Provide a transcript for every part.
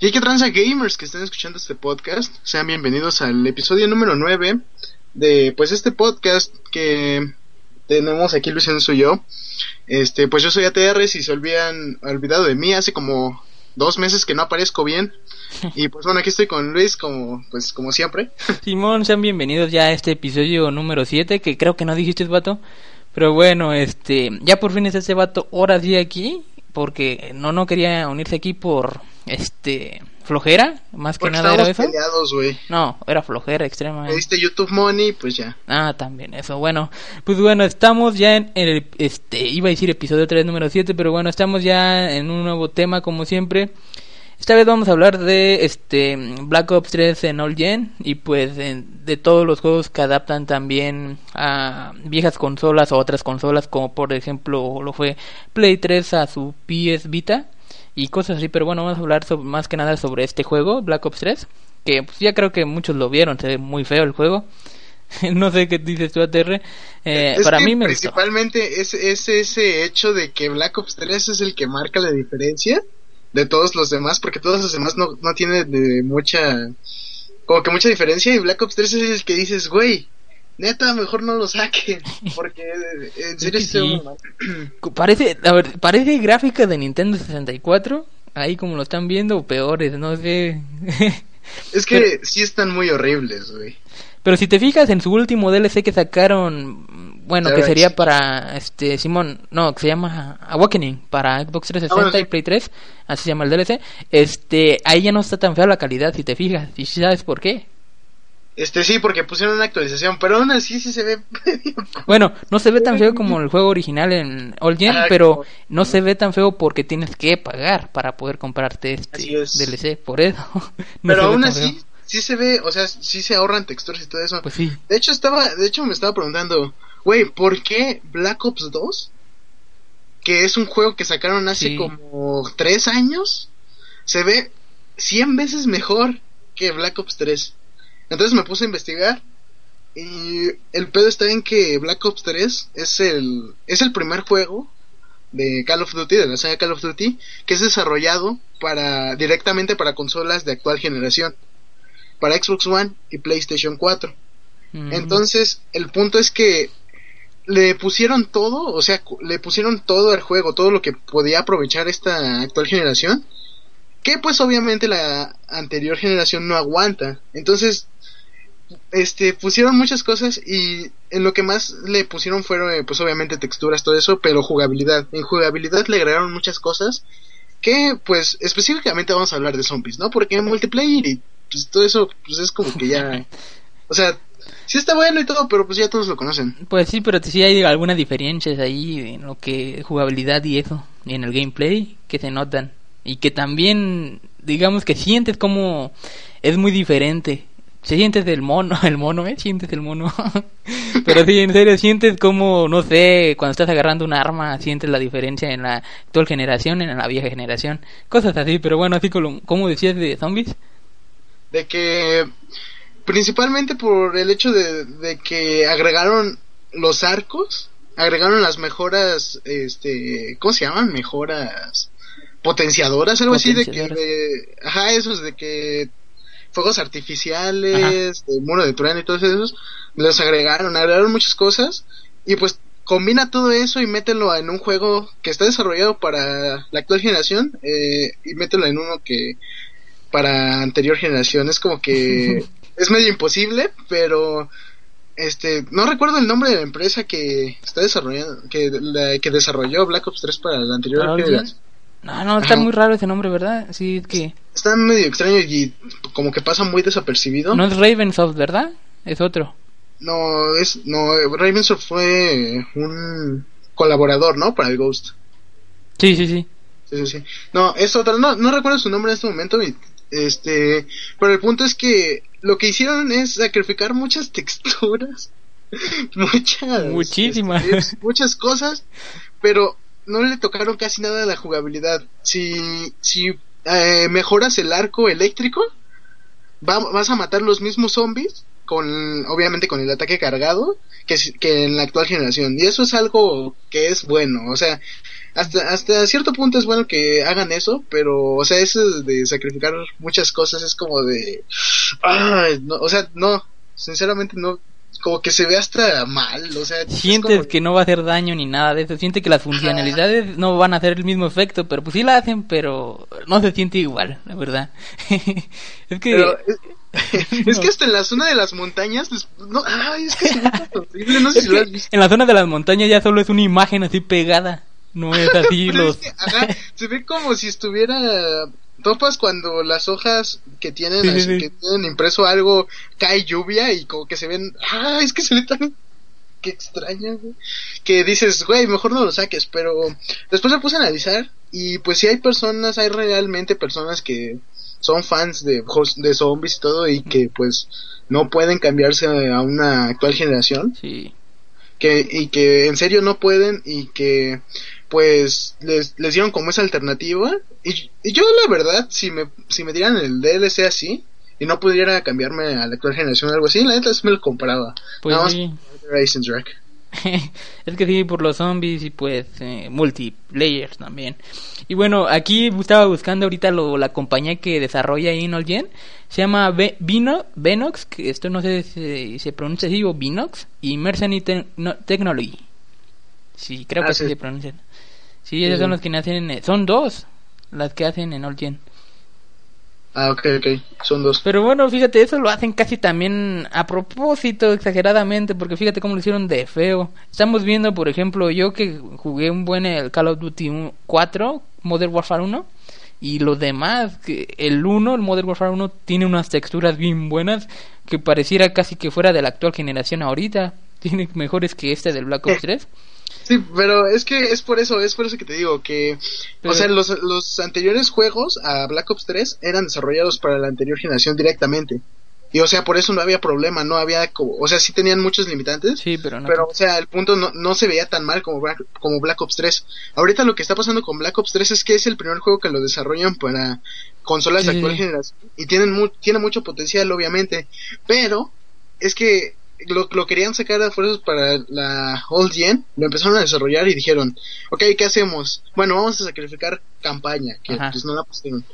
Y que transa gamers que estén escuchando este podcast, sean bienvenidos al episodio número 9 de pues este podcast que tenemos aquí Luis Enzo y yo. Este, pues yo soy ATR, si se olvidan, olvidado de mí, hace como dos meses que no aparezco bien. Y pues bueno, aquí estoy con Luis como, pues como siempre. Simón, sean bienvenidos ya a este episodio número 7, que creo que no dijiste, vato. Pero bueno, este, ya por fin está este vato ahora sí aquí, porque no, no quería unirse aquí por, este, flojera, más que nada era eso. peleados. No, era flojera extrema. Me diste YouTube Money, pues ya. Ah, también eso. Bueno, pues bueno, estamos ya en el este iba a decir episodio 3 número 7, pero bueno, estamos ya en un nuevo tema como siempre. Esta vez vamos a hablar de este Black Ops 3 en All Gen y pues en- de todos los juegos que adaptan también a viejas consolas o otras consolas como por ejemplo lo fue Play 3 a su PS Vita y cosas así, pero bueno, vamos a hablar sobre- más que nada sobre este juego, Black Ops 3, que pues, ya creo que muchos lo vieron, se ve muy feo el juego. no sé qué dices tú, ATR. Eh, Es para que mí me gustó. principalmente es, es ese hecho de que Black Ops 3 es el que marca la diferencia de todos los demás, porque todos los demás no, no tienen de mucha, como que mucha diferencia, y Black Ops 3 es el que dices, güey, neta, mejor no lo saquen, porque en serio sí. Parece, a ver, parece gráfica de Nintendo 64, ahí como lo están viendo, peores, no sé. Es que sí están muy horribles, güey. Pero si te fijas en su último DLC que sacaron, bueno, que sería para este Simón, no, que se llama Awakening para Xbox 360 Ah, bueno, y Play 3, así se llama el DLC. Este, ahí ya no está tan fea la calidad si te fijas, y sabes por qué. Este sí, porque pusieron una actualización, pero aún así sí se ve Bueno, no se ve tan feo como el juego original en All Gen, Ah, pero como- no se ve tan feo porque tienes que pagar para poder comprarte este es. DLC, por eso. No Pero aún así, feo. sí se ve, o sea, sí se ahorran texturas y todo eso. Pues sí. De hecho, estaba, de hecho me estaba preguntando, güey, ¿por qué Black Ops 2? Que es un juego que sacaron hace Sí. como tres años, se ve 100 veces mejor que Black Ops 3. Entonces me puse a investigar y el pedo está en que Black Ops 3 es el, es el primer juego de Call of Duty, de la saga Call of Duty, que es desarrollado para directamente para consolas de actual generación, para Xbox One y PlayStation 4. Mm. Entonces, el punto es que le pusieron todo, o sea, le pusieron todo al juego, todo lo que podía aprovechar esta actual generación, que pues obviamente la anterior generación no aguanta. Entonces, este, pusieron muchas cosas y en lo que más le pusieron fueron, eh, pues obviamente texturas, todo eso, pero jugabilidad. En jugabilidad le agregaron muchas cosas que, pues, específicamente vamos a hablar de zombies, ¿no? Porque en multiplayer y pues todo eso, pues es como que ya, o sea, sí está bueno y todo, pero pues ya todos lo conocen. Pues sí, pero sí hay algunas diferencias ahí en lo que jugabilidad y eso, y en el gameplay que se notan. Y que también, digamos que sientes como es muy diferente. Sientes el mono, el mono, ¿eh? Sientes el mono. pero sí, en serio, sientes como, no sé, cuando estás agarrando un arma, sientes la diferencia en la actual generación, en la vieja generación. Cosas así, pero bueno, así como, como decías de zombies. De que, principalmente por el hecho de, de que agregaron los arcos, agregaron las mejoras, este, ¿cómo se llaman? Mejoras potenciadoras, algo así de que, de- ajá, esos de que fuegos artificiales, de muro de trueno y todos esos, los agregaron, agregaron muchas cosas y pues combina todo eso y mételo en un juego que está desarrollado para la actual generación eh, y mételo en uno que para anterior generación. Es como que es medio imposible pero este, no recuerdo el nombre de la empresa que está desarrollando, que, la, que desarrolló Black Ops 3 para la anterior generación. No, no, está muy raro ese nombre, ¿verdad? Sí, que... Está medio extraño y como que pasa muy desapercibido. No es Ravensoft, ¿verdad? Es otro. No, es, no, Ravensoft fue un colaborador, ¿no? Para el Ghost. Sí, sí, sí. Sí, sí, sí. No, es otro, no, no recuerdo su nombre en este momento, este, pero el punto es que lo que hicieron es sacrificar muchas texturas, muchas, muchísimas, este, muchas cosas, pero no le tocaron casi nada a la jugabilidad. Si, si eh, mejoras el arco eléctrico, vas a matar los mismos zombies con obviamente con el ataque cargado que, que en la actual generación y eso es algo que es bueno o sea hasta hasta cierto punto es bueno que hagan eso pero o sea eso de sacrificar muchas cosas es como de no, o sea no sinceramente no como que se ve hasta mal, o sea... Sientes que no va a hacer daño ni nada de eso, siente que las funcionalidades no van a hacer el mismo efecto, pero pues sí la hacen, pero no se siente igual, la verdad. es que... es que hasta en la zona de las montañas, no, ay, es que es horrible, no sé si lo has visto. En la zona de las montañas ya solo es una imagen así pegada, no es así los... se ve como si estuviera topas cuando las hojas que tienen, que tienen impreso algo cae lluvia y como que se ven, ah, es que se ve tan que extraña, que dices, güey, mejor no lo saques, pero después me puse a analizar y pues si hay personas, hay realmente personas que son fans de, de zombies y todo y que pues no pueden cambiarse a una actual generación. Sí. Que, y que en serio no pueden y que pues les, les dieron como esa alternativa. Y, yo la verdad, si me, si me dieran el DLC así y no pudiera cambiarme a la actual generación o algo así, la neta me lo compraba. Pues sí. es que sí, por los zombies y pues eh, multiplayer también. Y bueno, aquí estaba buscando ahorita lo, la compañía que desarrolla ahí en Se llama Vino, Venox, que esto no sé si se pronuncia así o Vinox, y Mercenary Technology. Sí, creo que ah, así se pronuncia. Sí, esos son los que hacen. Son dos las que hacen en All Gen. Ah, ok, ok, son dos. Pero bueno, fíjate, eso lo hacen casi también a propósito, exageradamente, porque fíjate cómo lo hicieron de feo. Estamos viendo, por ejemplo, yo que jugué un buen el Call of Duty 4, Modern Warfare 1, y los demás, que el 1, el Modern Warfare 1, tiene unas texturas bien buenas que pareciera casi que fuera de la actual generación ahorita. Tiene mejores que este del Black Ops 3. Sí, pero es que es por eso, es por eso que te digo que, o sea, los, los anteriores juegos a Black Ops 3 eran desarrollados para la anterior generación directamente. Y o sea, por eso no había problema, no había, o sea, sí tenían muchos limitantes, sí, pero, no pero o sea, el punto no, no se veía tan mal como Black, como Black Ops 3. Ahorita lo que está pasando con Black Ops 3 es que es el primer juego que lo desarrollan para consolas de actual generación y tienen tiene mucho potencial, obviamente, pero es que lo, lo querían sacar a fuerzas para la Old Gen, lo empezaron a desarrollar y dijeron, ok, ¿qué hacemos? Bueno, vamos a sacrificar campaña, que pues no la pusieron.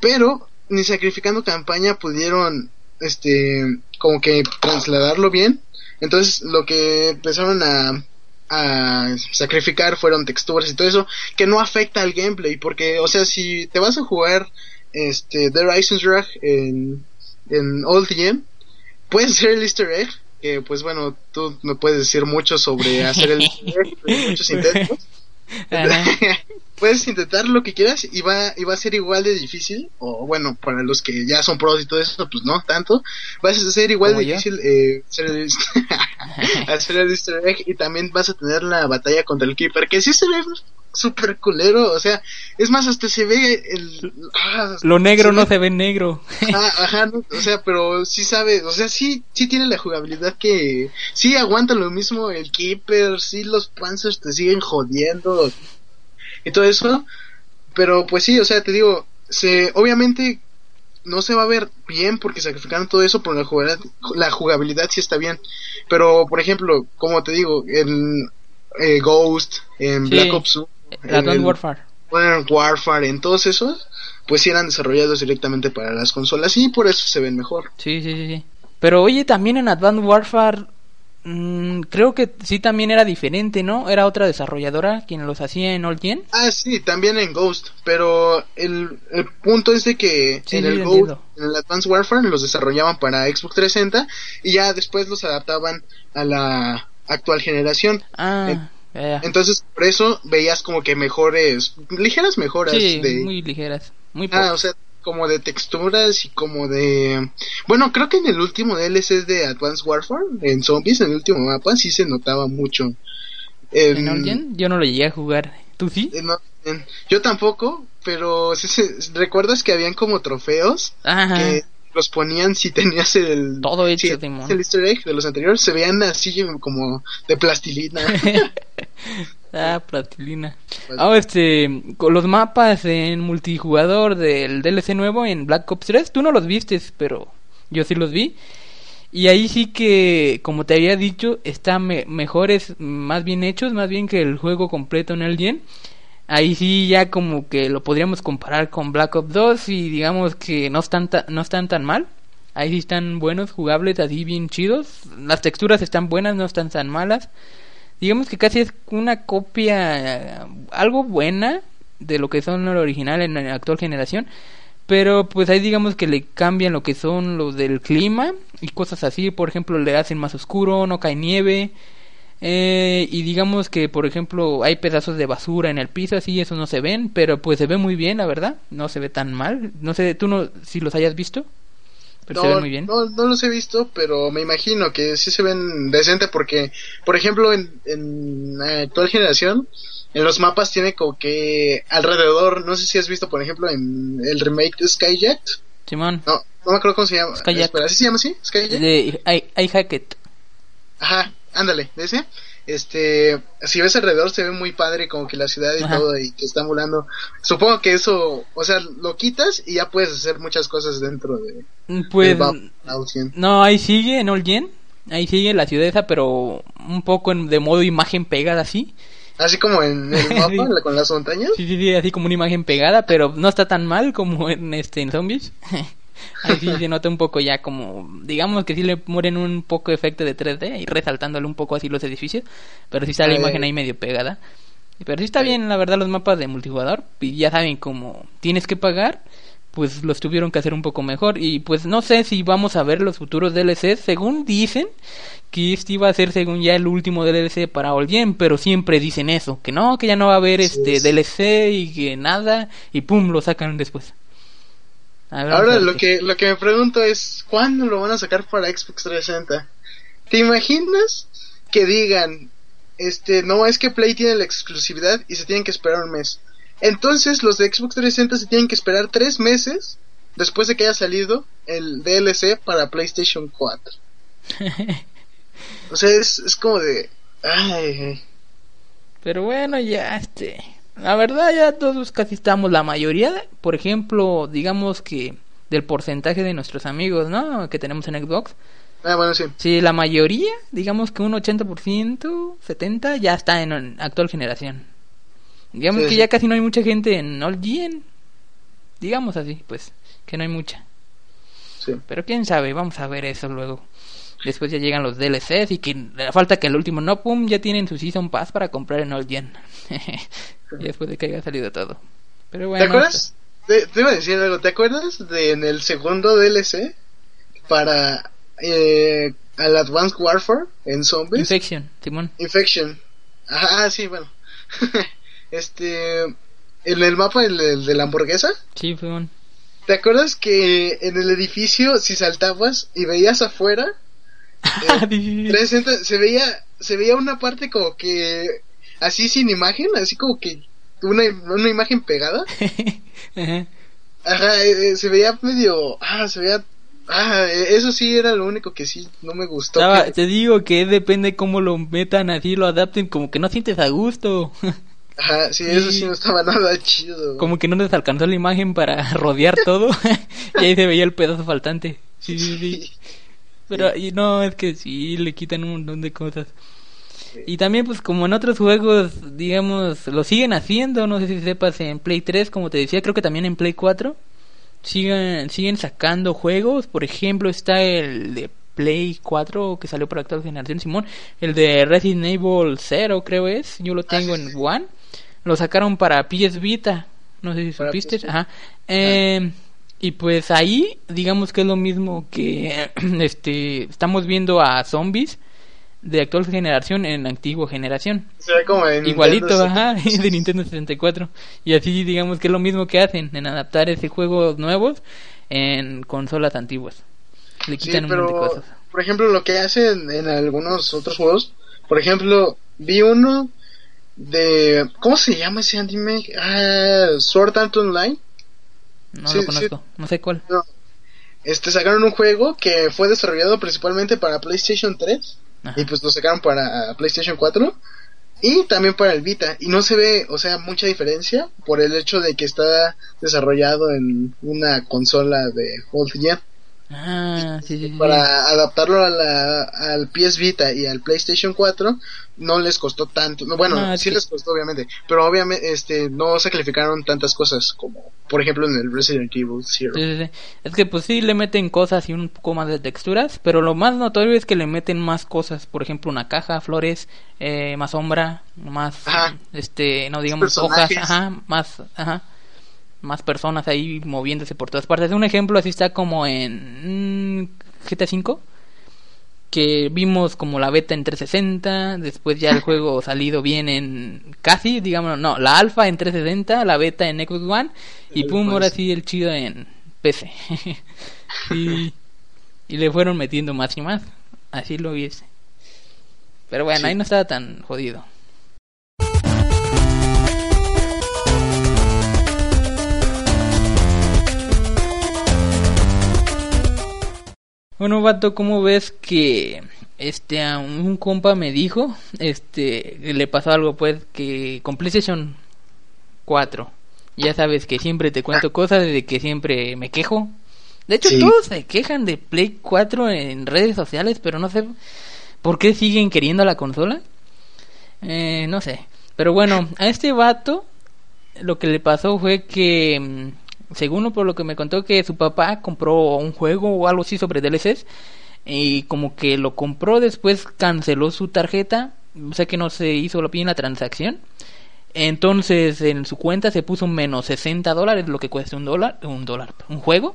Pero, ni sacrificando campaña pudieron, este, como que trasladarlo bien. Entonces, lo que empezaron a, a sacrificar fueron texturas y todo eso, que no afecta al gameplay, porque, o sea, si te vas a jugar, este, The Rising Drag en, en Old Gen, puedes hacer el easter egg, que pues bueno, tú me puedes decir mucho sobre hacer el muchos intentos. puedes intentar lo que quieras y va, y va a ser igual de difícil, o bueno, para los que ya son pros y todo eso, pues no tanto, va a ser igual de difícil eh, hacer, el, hacer el easter egg y también vas a tener la batalla contra el Keeper, que sí se ve súper culero, o sea, es más, hasta se ve el... Ah, Lo negro no se ve negro. Ah, ajá, o sea, pero sí sabe, o sea, sí, sí tiene la jugabilidad que... Sí aguanta lo mismo el Keeper, sí los Panzers te siguen jodiendo y todo eso, pero pues sí, o sea, te digo, se, obviamente no se va a ver bien porque sacrificaron todo eso, pero la jugabilidad, la jugabilidad sí está bien. Pero, por ejemplo, como te digo, en eh, Ghost, en Black Ops Advanced Warfare. Warfare, en todos esos, pues sí eran desarrollados directamente para las consolas y por eso se ven mejor. Sí, sí, sí. Pero oye, también en Advanced Warfare Mm, creo que sí también era diferente, ¿no? Era otra desarrolladora quien los hacía en All Gen. Ah, sí, también en Ghost, pero el, el punto es de que Sí, en sí, el Ghost, en el Advanced Warfare los desarrollaban para Xbox 360 y ya después los adaptaban a la actual generación. Ah, ya. Entonces, por eso veías como que mejores, ligeras mejoras Sí, de muy ligeras, muy Ah, o sea, como de texturas y como de... Bueno, creo que en el último DLC de Advanced Warfare, en Zombies, en el último mapa, sí se notaba mucho. ¿En En- Gen? Yo no lo llegué a jugar. ¿Tú sí? en- yo tampoco, pero sí se- ¿recuerdas que habían como trofeos Ajá. que los ponían si tenías el... Todo hecho, si Simón. el easter egg de los anteriores, se veían así como de plastilina. ah, platilina. Ah, este, con los mapas en multijugador del DLC nuevo en Black Ops 3, tú no los vistes, pero yo sí los vi. Y ahí sí que, como te había dicho, están me- mejores, más bien hechos, más bien que el juego completo en el Gen. Ahí sí ya como que lo podríamos comparar con Black Ops 2 y digamos que no están, no están tan mal. Ahí sí están buenos, jugables, así bien chidos. Las texturas están buenas, no están tan malas. Digamos que casi es una copia, algo buena de lo que son el original en la actual generación. Pero pues ahí digamos que le cambian lo que son los del clima y cosas así. Por ejemplo, le hacen más oscuro, no cae nieve. Eh, y digamos que, por ejemplo, hay pedazos de basura en el piso, así, eso no se ven, pero pues se ve muy bien, la verdad, no se ve tan mal. No sé, tú no, si los hayas visto, pero se no, ven muy bien. no, no los he visto, pero me imagino que sí se ven decente porque, por ejemplo, en, en la actual generación, en los mapas tiene como que alrededor, no sé si has visto, por ejemplo, en el remake de Skyjet. Simón, No, no me acuerdo cómo se llama. Skyjet. Espera, ¿así se llama así? Skyjet. de I, I Hackett. Ajá, ándale, de ese. Este, si ves alrededor se ve muy padre como que la ciudad y Ajá. todo y que están volando. Supongo que eso, o sea, lo quitas y ya puedes hacer muchas cosas dentro de, Pues, al 100. no, ahí sigue en All Gen, ahí sigue la ciudad esa, pero un poco en, de modo imagen pegada así. Así como en el mapa Sí. la- con las montañas. Sí, sí, sí, así como una imagen pegada, pero no está tan mal como en este en Zombies. Ahí sí se nota un poco ya como, digamos que sí le mueren un poco de efecto de 3D y resaltándole un poco así los edificios, pero sí está la Eh. imagen ahí medio pegada. Pero sí está Eh. bien, la verdad, los mapas de multijugador, y ya saben como tienes que pagar, pues los tuvieron que hacer un poco mejor y pues no sé si vamos a ver los futuros DLCs, según dicen que este iba a ser según ya el último DLC para All Gen, pero siempre dicen eso, que no, que ya no va a haber Sí, este sí. DLC y que nada y pum lo sacan después. Ver, Ahora lo que lo que me pregunto es ¿cuándo lo van a sacar para Xbox 360? ¿Te imaginas que digan este no es que Play tiene la exclusividad y se tienen que esperar un mes? Entonces los de Xbox 360 se tienen que esperar tres meses después de que haya salido el DLC para PlayStation 4. O sea, es, es como de ay, Pero bueno, ya este, la verdad ya todos casi estamos la mayoría, por ejemplo, digamos que del porcentaje de nuestros amigos, ¿no? Que tenemos en Xbox. ah, bueno, sí. Sí, la mayoría, digamos que un 80%, 70 ya está en, en actual generación. Digamos Sí, que sí. ya casi no hay mucha gente en All Gen. Digamos así, pues, que no hay mucha. sí. Pero quién sabe, vamos a ver eso luego. Después ya llegan los DLCs y que le falta que el último no, pum, ya tienen su Season Pass para comprar en All Gen. y después de que haya salido todo. Pero bueno. ¿Te acuerdas? Te, te iba a decir algo, ¿te acuerdas de en el segundo DLC para eh, al Advanced Warfare en Zombies? Infection, Simón. Infection. Ajá, ah, sí, bueno. este en el mapa el, el de la hamburguesa, Sí, Simón. ¿te acuerdas que en el edificio si saltabas y veías afuera. 360, se veía se veía una parte como que así sin imagen, así como que una, una imagen pegada? Ajá. Ajá, eh, eh, se veía medio. Ah, se veía. Ah, eh, eso sí era lo único que sí no me gustó. Estaba- que- te digo que depende cómo lo metan así, lo adapten, como que no sientes a gusto. Ajá, sí, eso sí Sí. no estaba nada chido. como que no les alcanzó la imagen para rodear todo. y ahí se veía el pedazo faltante. Sí, sí, sí. Pero y no, es que sí, le quitan un montón de cosas. Y también, pues como en otros juegos, digamos, lo siguen haciendo, no sé si sepas, en Play 3, como te decía, creo que también en Play 4, siguen, siguen sacando juegos. Por ejemplo, está el de Play 4 que salió para actual generación, Simón. El de Resident Evil 0, creo es. Yo lo ah, tengo en One. Lo sacaron para PS Vita. No sé si supiste. Ajá. Eh, y pues ahí, digamos que es lo mismo que este estamos viendo a zombies de actual generación en antigua generación. Igualito, ajá, de Nintendo 64. Y así digamos que es lo mismo que hacen en adaptar ese juego nuevos en consolas antiguas. Le quitan un montón de cosas. Por ejemplo, lo que hacen en algunos otros juegos, por ejemplo, vi uno de ¿cómo se llama ese anime? Ah, Sword Art Online. No lo conozco, no sé cuál. Este sacaron un juego que fue desarrollado principalmente para PlayStation 3 y pues lo sacaron para PlayStation 4 y también para el Vita. Y no se ve, o sea, mucha diferencia por el hecho de que está desarrollado en una consola de old gen. Ah, para adaptarlo a la, al PS Vita y al PlayStation 4 no les costó tanto. Bueno, sí les costó obviamente, pero obviamente este no sacrificaron tantas cosas como por ejemplo en el Resident Evil Zero. Es que pues sí le meten cosas y un poco más de texturas, pero lo más notorio es que le meten más cosas, por ejemplo, una caja, flores, eh, más sombra, más este, no digamos hojas, ajá, más ajá más personas ahí moviéndose por todas partes. Un ejemplo así está como en mm, GTA V, que vimos como la beta en 360, después ya el juego salido bien en casi, digamos, no, la alfa en 360, la beta en Xbox One y pum, ahora sí el chido en PC. y, y le fueron metiendo más y más, así lo viese. Pero bueno, ahí no estaba tan jodido. Bueno, vato, ¿cómo ves que este a un compa me dijo, este, le pasó algo pues que con PlayStation 4, ya sabes que siempre te cuento cosas de que siempre me quejo. De hecho, todos se quejan de Play 4 en redes sociales, pero no sé por qué siguen queriendo la consola. Eh, no sé. Pero bueno, a este vato lo que le pasó fue que mm, según por lo que me contó que su papá compró un juego o algo así sobre DLCs y como que lo compró después canceló su tarjeta, o sea que no se hizo bien la transacción. Entonces en su cuenta se puso menos 60 dólares, lo que cuesta un dólar, un dólar, un juego.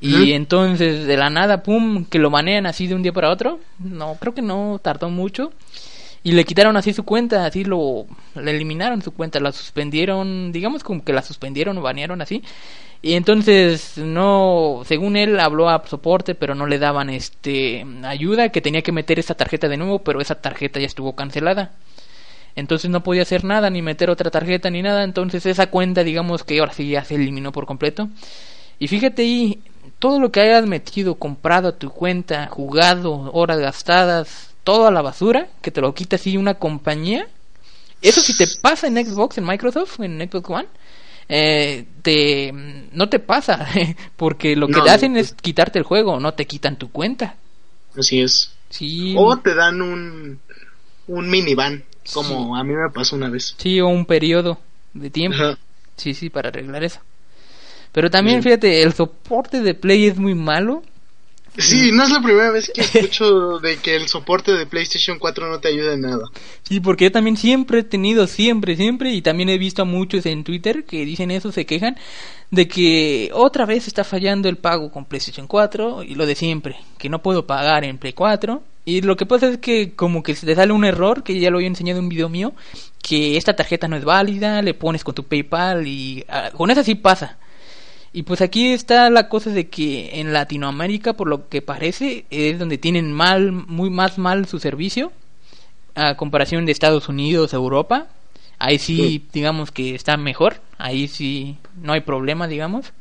Y entonces de la nada, pum, que lo manean así de un día para otro. No, creo que no tardó mucho y le quitaron así su cuenta, así lo le eliminaron su cuenta, la suspendieron, digamos como que la suspendieron o banearon así. Y entonces no, según él habló a soporte, pero no le daban este ayuda, que tenía que meter esa tarjeta de nuevo, pero esa tarjeta ya estuvo cancelada. Entonces no podía hacer nada, ni meter otra tarjeta, ni nada. Entonces esa cuenta, digamos que ahora sí ya se eliminó por completo. Y fíjate ahí, todo lo que hayas metido, comprado a tu cuenta, jugado, horas gastadas, todo a la basura, que te lo quita así una compañía. Eso si te pasa en Xbox, en Microsoft, en Xbox One, eh, te, no te pasa, porque lo que te hacen es quitarte el juego, no te quitan tu cuenta. Así es. O te dan un, un minivan, como a mí me pasó una vez. Sí, o un periodo de tiempo. Sí, sí, para arreglar eso. Pero también, fíjate, el soporte de Play es muy malo. Sí, no es la primera vez que escucho de que el soporte de PlayStation 4 no te ayuda en nada. Sí, porque yo también siempre he tenido, siempre, siempre, y también he visto a muchos en Twitter que dicen eso, se quejan, de que otra vez está fallando el pago con PlayStation 4 y lo de siempre, que no puedo pagar en Play 4. Y lo que pasa es que como que se te sale un error, que ya lo había enseñado en un video mío, que esta tarjeta no es válida, le pones con tu PayPal y ah, con esa sí pasa y pues aquí está la cosa de que en Latinoamérica, por lo que parece, es donde tienen mal, muy más mal su servicio, a comparación de Estados Unidos, Europa. Ahí sí, digamos que está mejor, ahí sí no hay problema, digamos.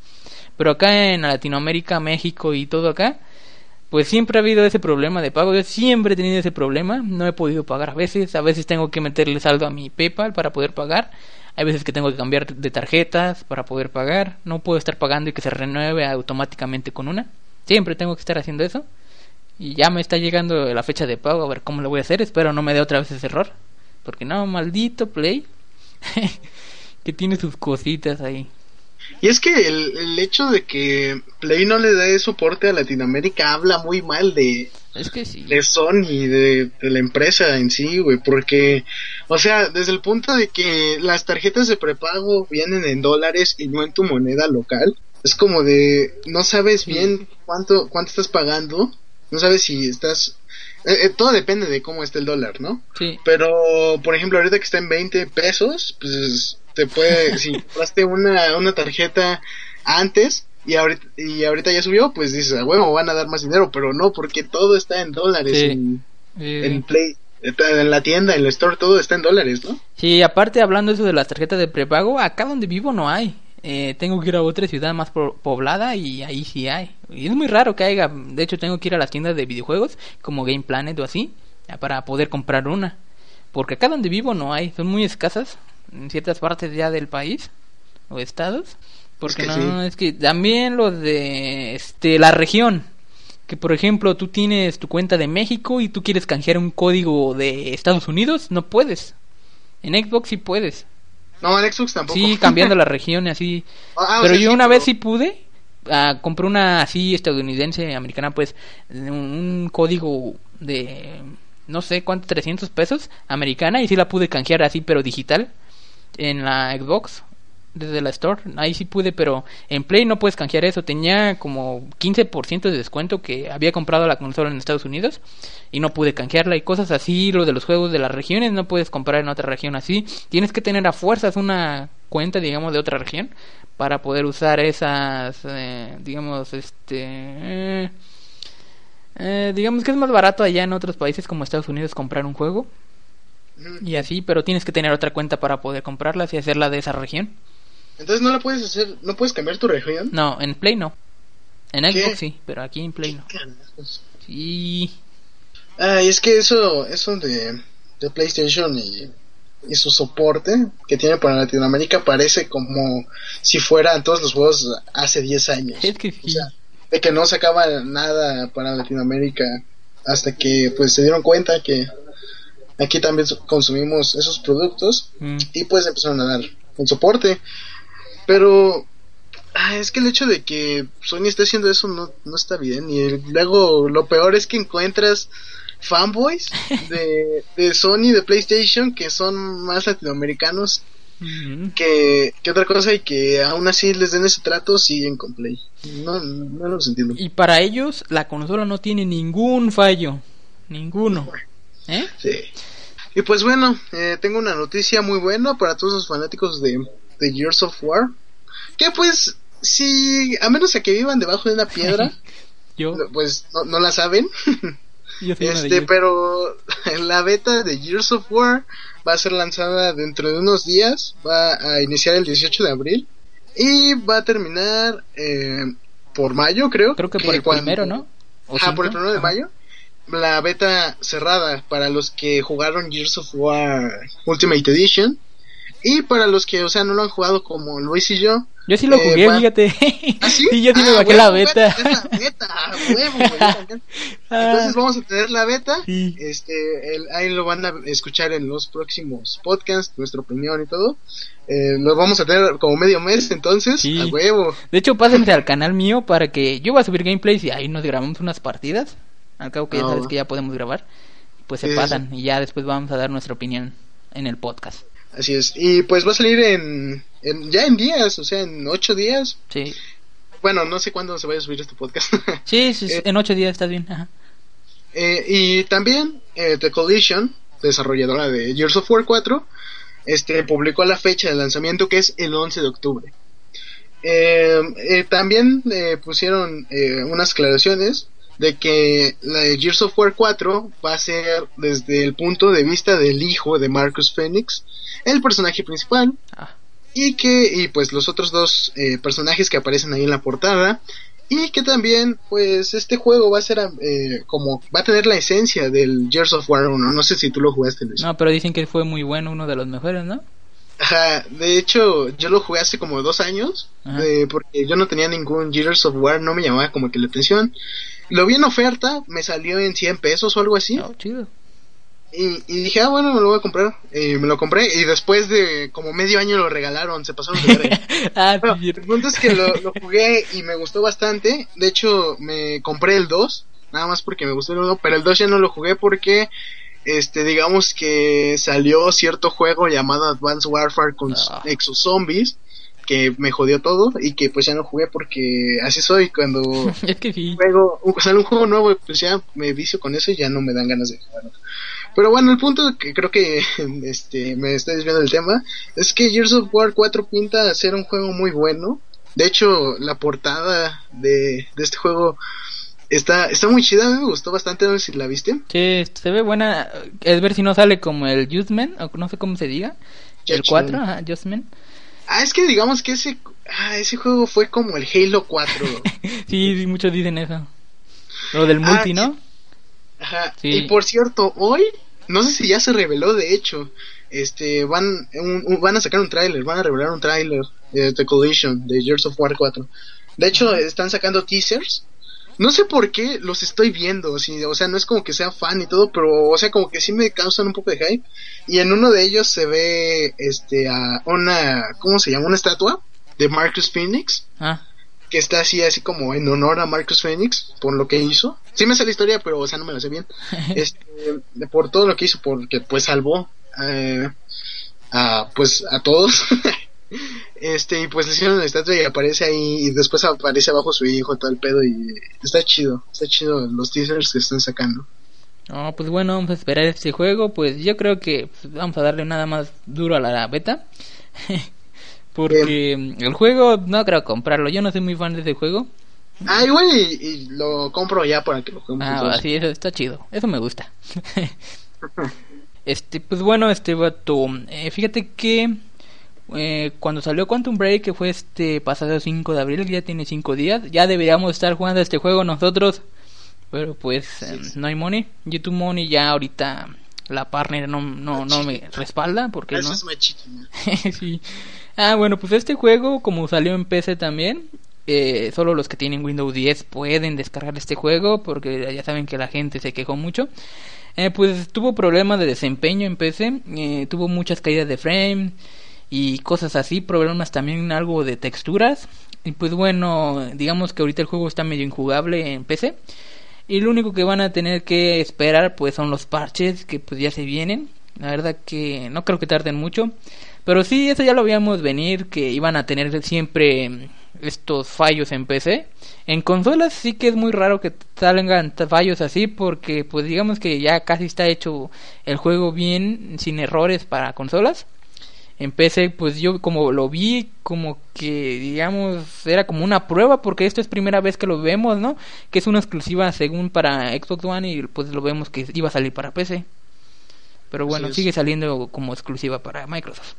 Pero acá en Latinoamérica, México y todo acá, pues siempre ha habido ese problema de pago. Yo siempre he tenido ese problema, no he podido pagar a veces, a veces tengo que meterle saldo a mi PayPal para poder pagar. Hay veces que tengo que cambiar de tarjetas para poder pagar. No puedo estar pagando y que se renueve automáticamente con una. Siempre tengo que estar haciendo eso. Y ya me está llegando la fecha de pago. A ver cómo lo voy a hacer. Espero no me dé otra vez ese error. Porque no, maldito Play. que tiene sus cositas ahí. Y es que el, el hecho de que Play no le dé soporte a Latinoamérica habla muy mal de, Es que sí. de Sony, de, de la empresa en sí, güey, porque, o sea, desde el punto de que las tarjetas de prepago vienen en dólares y no en tu moneda local, es como de, no sabes bien cuánto, cuánto estás pagando, no sabes si estás, eh, eh, todo depende de cómo esté el dólar, ¿no? Sí. Pero, por ejemplo, ahorita que está en 20 pesos, pues te puede, si compraste una, una tarjeta antes y ahorita, y ahorita ya subió, pues dices, a huevo, van a dar más dinero, pero no, porque todo está en dólares Sí. en, Eh, en Play, en la tienda, en el store, todo está en dólares, ¿no? Sí, aparte hablando eso de las tarjetas de prepago, acá donde vivo no hay. Eh, tengo que ir a otra ciudad más po- poblada y ahí sí hay. Y es muy raro que haya. De hecho, tengo que ir a las tiendas de videojuegos como Game Planet o así para poder comprar una. Porque acá donde vivo no hay. Son muy escasas en ciertas partes ya del país o estados. Porque que no, sí. es que también lo de este la región. Que por ejemplo tú tienes tu cuenta de México y tú quieres canjear un código de Estados Unidos, no puedes. En Xbox sí puedes. No, en Xbox tampoco. Sí, cambiando la región y así. Ah, o pero sea, yo sí, una pero- vez sí pude. ah, compré una así estadounidense, americana, pues, un, un código de no sé cuánto, 300 pesos, americana, y sí la pude canjear así, pero digital, en la Xbox, desde la Store. Ahí sí pude, pero en Play no puedes canjear eso. Tenía como 15% de descuento que había comprado la consola en Estados Unidos y no pude canjearla y cosas así. Lo de los juegos de las regiones no puedes comprar en otra región así. Tienes que tener a fuerzas una cuenta, digamos, de otra región para poder usar esas, eh, digamos, este... eh, eh, digamos que es más barato allá en otros países como Estados Unidos comprar un juego y así, pero tienes que tener otra cuenta para poder comprarlas y hacerla de esa región. Entonces no la puedes hacer, no puedes cambiar tu región. No, en Play no. En ¿Qué? Xbox sí, pero aquí en Play no. Carajos. Sí. Ah, y es que eso, eso de, de PlayStation y, y su soporte que tiene para Latinoamérica parece como si fueran todos los juegos hace 10 años. Es que O sí. sea, de que no sacaba nada para Latinoamérica hasta que pues se dieron cuenta que aquí también consumimos esos productos Mm. y pues empezaron a dar un soporte. Pero ah, es que el hecho de que Sony esté haciendo eso no, no está bien. Y el- luego lo peor es que encuentras fanboys de, de Sony, de PlayStation, que son más latinoamericanos que, que otra cosa y que aún así les den ese trato, siguen con Play. No, no los entiendo. Y para ellos la consola no tiene ningún fallo. Ninguno. ¿Eh? Sí. Y pues bueno, eh, tengo una noticia muy buena para todos los fanáticos de, de Gears of War. Que pues, si, a menos a que vivan debajo de una piedra, Yo, pues no, no la saben. yo este, pero la beta de Gears of War va a ser lanzada dentro de unos días. Va a iniciar el 18 de abril. Y va a terminar eh, por mayo, creo. Creo que por el cuando- primero, ¿no? ¿O Ajá, por el primero de Ajá. mayo. La beta cerrada para los que jugaron Gears of War Ultimate Edition. Y para los que, o sea, no lo han jugado como Luis y yo. Yo sí lo eh, jugué, fíjate. ¿Ah, sí? yo sí me Ah, bajé la beta. es la beta, ah, huevo, güey, también. Entonces vamos a tener la beta. Ah. Sí. Este, el- ahí lo van a escuchar en los próximos podcasts, nuestra opinión y todo. Eh, lo vamos a tener como medio mes, entonces, Sí. a huevo. De hecho, pásense al canal mío para que yo voy a subir gameplays y ahí nos grabamos unas partidas. Al cabo que ya Ah, sabes que ya podemos grabar. Pues se pasan y ya después vamos a dar nuestra opinión en el podcast. Así es. Y pues va a salir en, en ya en días, o sea, en ocho días. Sí, Bueno, no sé cuándo se vaya a subir este podcast. sí, sí, Eh. en ocho días estás bien. Ajá. Eh, y también eh, The Collision, desarrolladora de Gears of War 4, este, publicó la fecha de lanzamiento que es el 11 de octubre. Eh, también pusieron eh, unas aclaraciones de que la de Gears of War 4 va a ser desde el punto de vista del hijo de Marcus Phoenix, el personaje principal, Ah, y que y pues los otros dos eh, personajes que aparecen ahí en la portada y que también pues este juego va a ser eh, como va a tener la esencia del Gears of War 1 no sé si tú lo jugaste Luis. No, pero dicen que fue muy bueno, uno de los mejores, ¿no? Ajá, de hecho yo lo jugué hace como dos años eh, porque yo no tenía ningún Gears of War no me llamaba como que la atención. Lo vi en oferta me salió en 100 pesos o algo así. No, chido. Y, y, dije, ah, bueno, me lo voy a comprar. Y me lo compré. Y después de como medio año lo regalaron. Se pasaron de ah, bueno, El punto es que lo, lo, jugué y me gustó bastante. De hecho, me compré el 2. Nada más porque me gustó el 1. Pero el 2 ya no lo jugué porque, este, digamos que salió cierto juego llamado Advanced Warfare con Ah. exozombies. Que me jodió todo. Y que pues ya no jugué porque así soy. Cuando juego, sale un juego nuevo, pues ya me vicio con eso y ya no me dan ganas de jugarlo. Pero bueno, el punto que creo que este me estoy desviando del tema es que Gears of War 4 pinta a ser un juego muy bueno. De hecho, la portada de, de este juego está está muy chida, me gustó bastante, no sé si la viste. Sí, se ve buena. Es ver si no sale como el Justman, o no sé cómo se diga. El Judgment. 4, ajá, Justman. Ah, es que digamos que ese ah, ese juego fue como el Halo 4. sí, sí, muchos dicen eso. Lo del Ah, multi. ¿no? Ajá. Sí. Y por cierto, hoy, no sé si ya se reveló, de hecho, este, van, un- un- van a sacar un tráiler, van a revelar un tráiler de The Collision de Gears of War 4. De hecho, están sacando teasers. No sé por qué los estoy viendo, sí, o sea, no es como que sea fan y todo, pero, o sea, como que sí me causan un poco de hype. Y en uno de ellos se ve, este, a una, ¿cómo se llama? Una estatua de Marcus Phoenix Ah, que está así, así como en honor a Marcus Phoenix por lo que hizo. Sí me sé la historia, pero o sea, no me la sé bien. Este, por todo lo que hizo, porque pues salvó eh, a pues a todos. este, y pues le hicieron la estatua y aparece ahí y después aparece abajo su hijo, todo el pedo y está chido, está chido los teasers que están sacando. no, pues bueno, vamos a esperar este juego. Pues yo creo que pues, vamos a darle nada más duro a la beta. Porque el juego no creo comprarlo. Yo no soy muy fan de ese juego. Ah, igual y, y lo compro ya para que lo juguemos. Ah, entonces. así, eso está chido. Eso me gusta. este, pues bueno, este vato. eh, fíjate que eh, cuando salió Quantum Break, que fue este pasado 5 de abril, ya tiene 5 días, ya deberíamos estar jugando este juego nosotros. Pero pues eh, no hay money. YouTube Money ya ahorita la partner no, no, no me respalda porque Eso no. es sí. Ah, bueno, pues este juego, como salió en PC también, eh, solo los que tienen Windows 10 pueden descargar este juego, porque ya saben que la gente se quejó mucho. Eh, pues tuvo problemas de desempeño en PC, eh, tuvo muchas caídas de frame y cosas así, problemas también algo de texturas. Y pues bueno, digamos que ahorita el juego está medio injugable en PC. Y lo único que van a tener que esperar pues son los parches que pues ya se vienen. La verdad que no creo que tarden mucho. Pero sí, eso ya lo habíamos venir, que iban a tener siempre estos fallos en PC. En consolas sí que es muy raro que salgan fallos así porque pues digamos que ya casi está hecho el juego bien, sin errores para consolas. En PC pues yo como lo vi como que digamos era como una prueba porque esto es primera vez que lo vemos, ¿no? Que es una exclusiva según para Xbox One y pues lo vemos que iba a salir para PC. Pero bueno, sigue saliendo como exclusiva para Microsoft.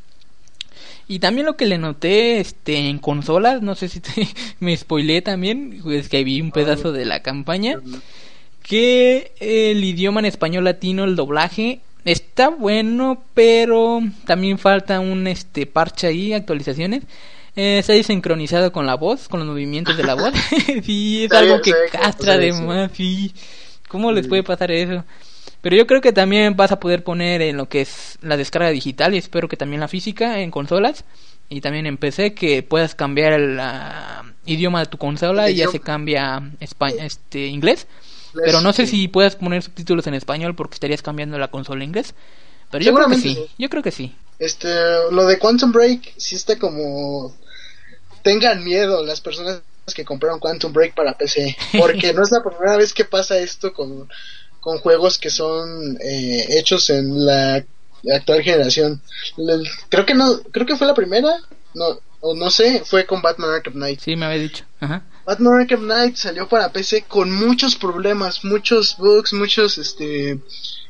Y también lo que le noté este en consolas, no sé si te- me spoileé también, pues que vi un pedazo de la campaña, que el idioma en español latino, el doblaje, está bueno, pero también falta un este parche ahí, actualizaciones. Eh, está sincronizado con la voz, con los movimientos de la voz. sí, es algo que castra de más, sí. ¿Cómo les puede pasar eso? Pero yo creo que también vas a poder poner en lo que es la descarga digital y espero que también la física en consolas y también en PC que puedas cambiar el ah, idioma de tu consola y ya se cambia a espa- este inglés. Pero no sé si puedas poner subtítulos en español porque estarías cambiando la consola a inglés. Pero yo creo que sí, yo creo que sí. Este, lo de Quantum Break sí está como... Tengan miedo las personas que compraron Quantum Break para PC, porque no es la primera vez que pasa esto con, con juegos que son eh, hechos en la actual generación. Creo que no, creo que fue la primera, no, o no sé, fue con Batman Arkham Knight. Sí, me había dicho. Ajá. Batman Arkham Knight salió para PC con muchos problemas, muchos bugs, muchos este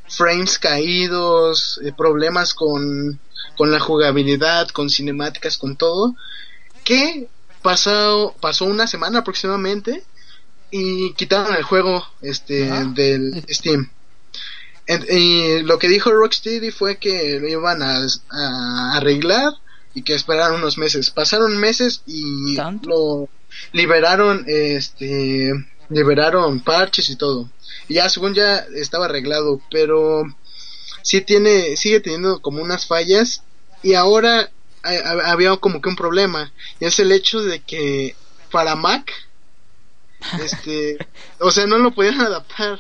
frames caídos, eh, problemas con, con la jugabilidad, con cinemáticas, con todo. Que pasó, pasó una semana aproximadamente y quitaron el juego este Ajá. del Steam. En- y lo que dijo Rocksteady fue que lo iban a, a arreglar y que esperaron unos meses. Pasaron meses y ¿Tanto? lo liberaron, este, liberaron parches y todo. Y ya según ya estaba arreglado, pero sí tiene, sigue teniendo como unas fallas y ahora había como que un problema y es el hecho de que para Mac, este, o sea, no lo podían adaptar.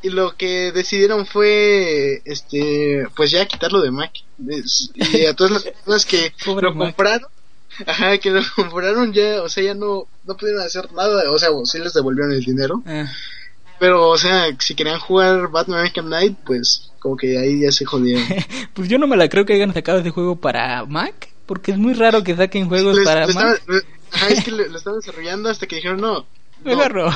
Y lo que decidieron fue este pues ya quitarlo de Mac. Y a todas las personas que lo compraron ajá que lo compraron ya o sea ya no no pudieron hacer nada. O sea sí les devolvieron el dinero. Ah. pero o sea si querían jugar Batman Arkham Knight pues como que ahí ya se jodieron. Pues yo no me la creo que hayan sacado ese juego para Mac porque es muy raro que saquen juegos para Mac. ajá es que lo, lo estaban desarrollando hasta que dijeron no me agarró.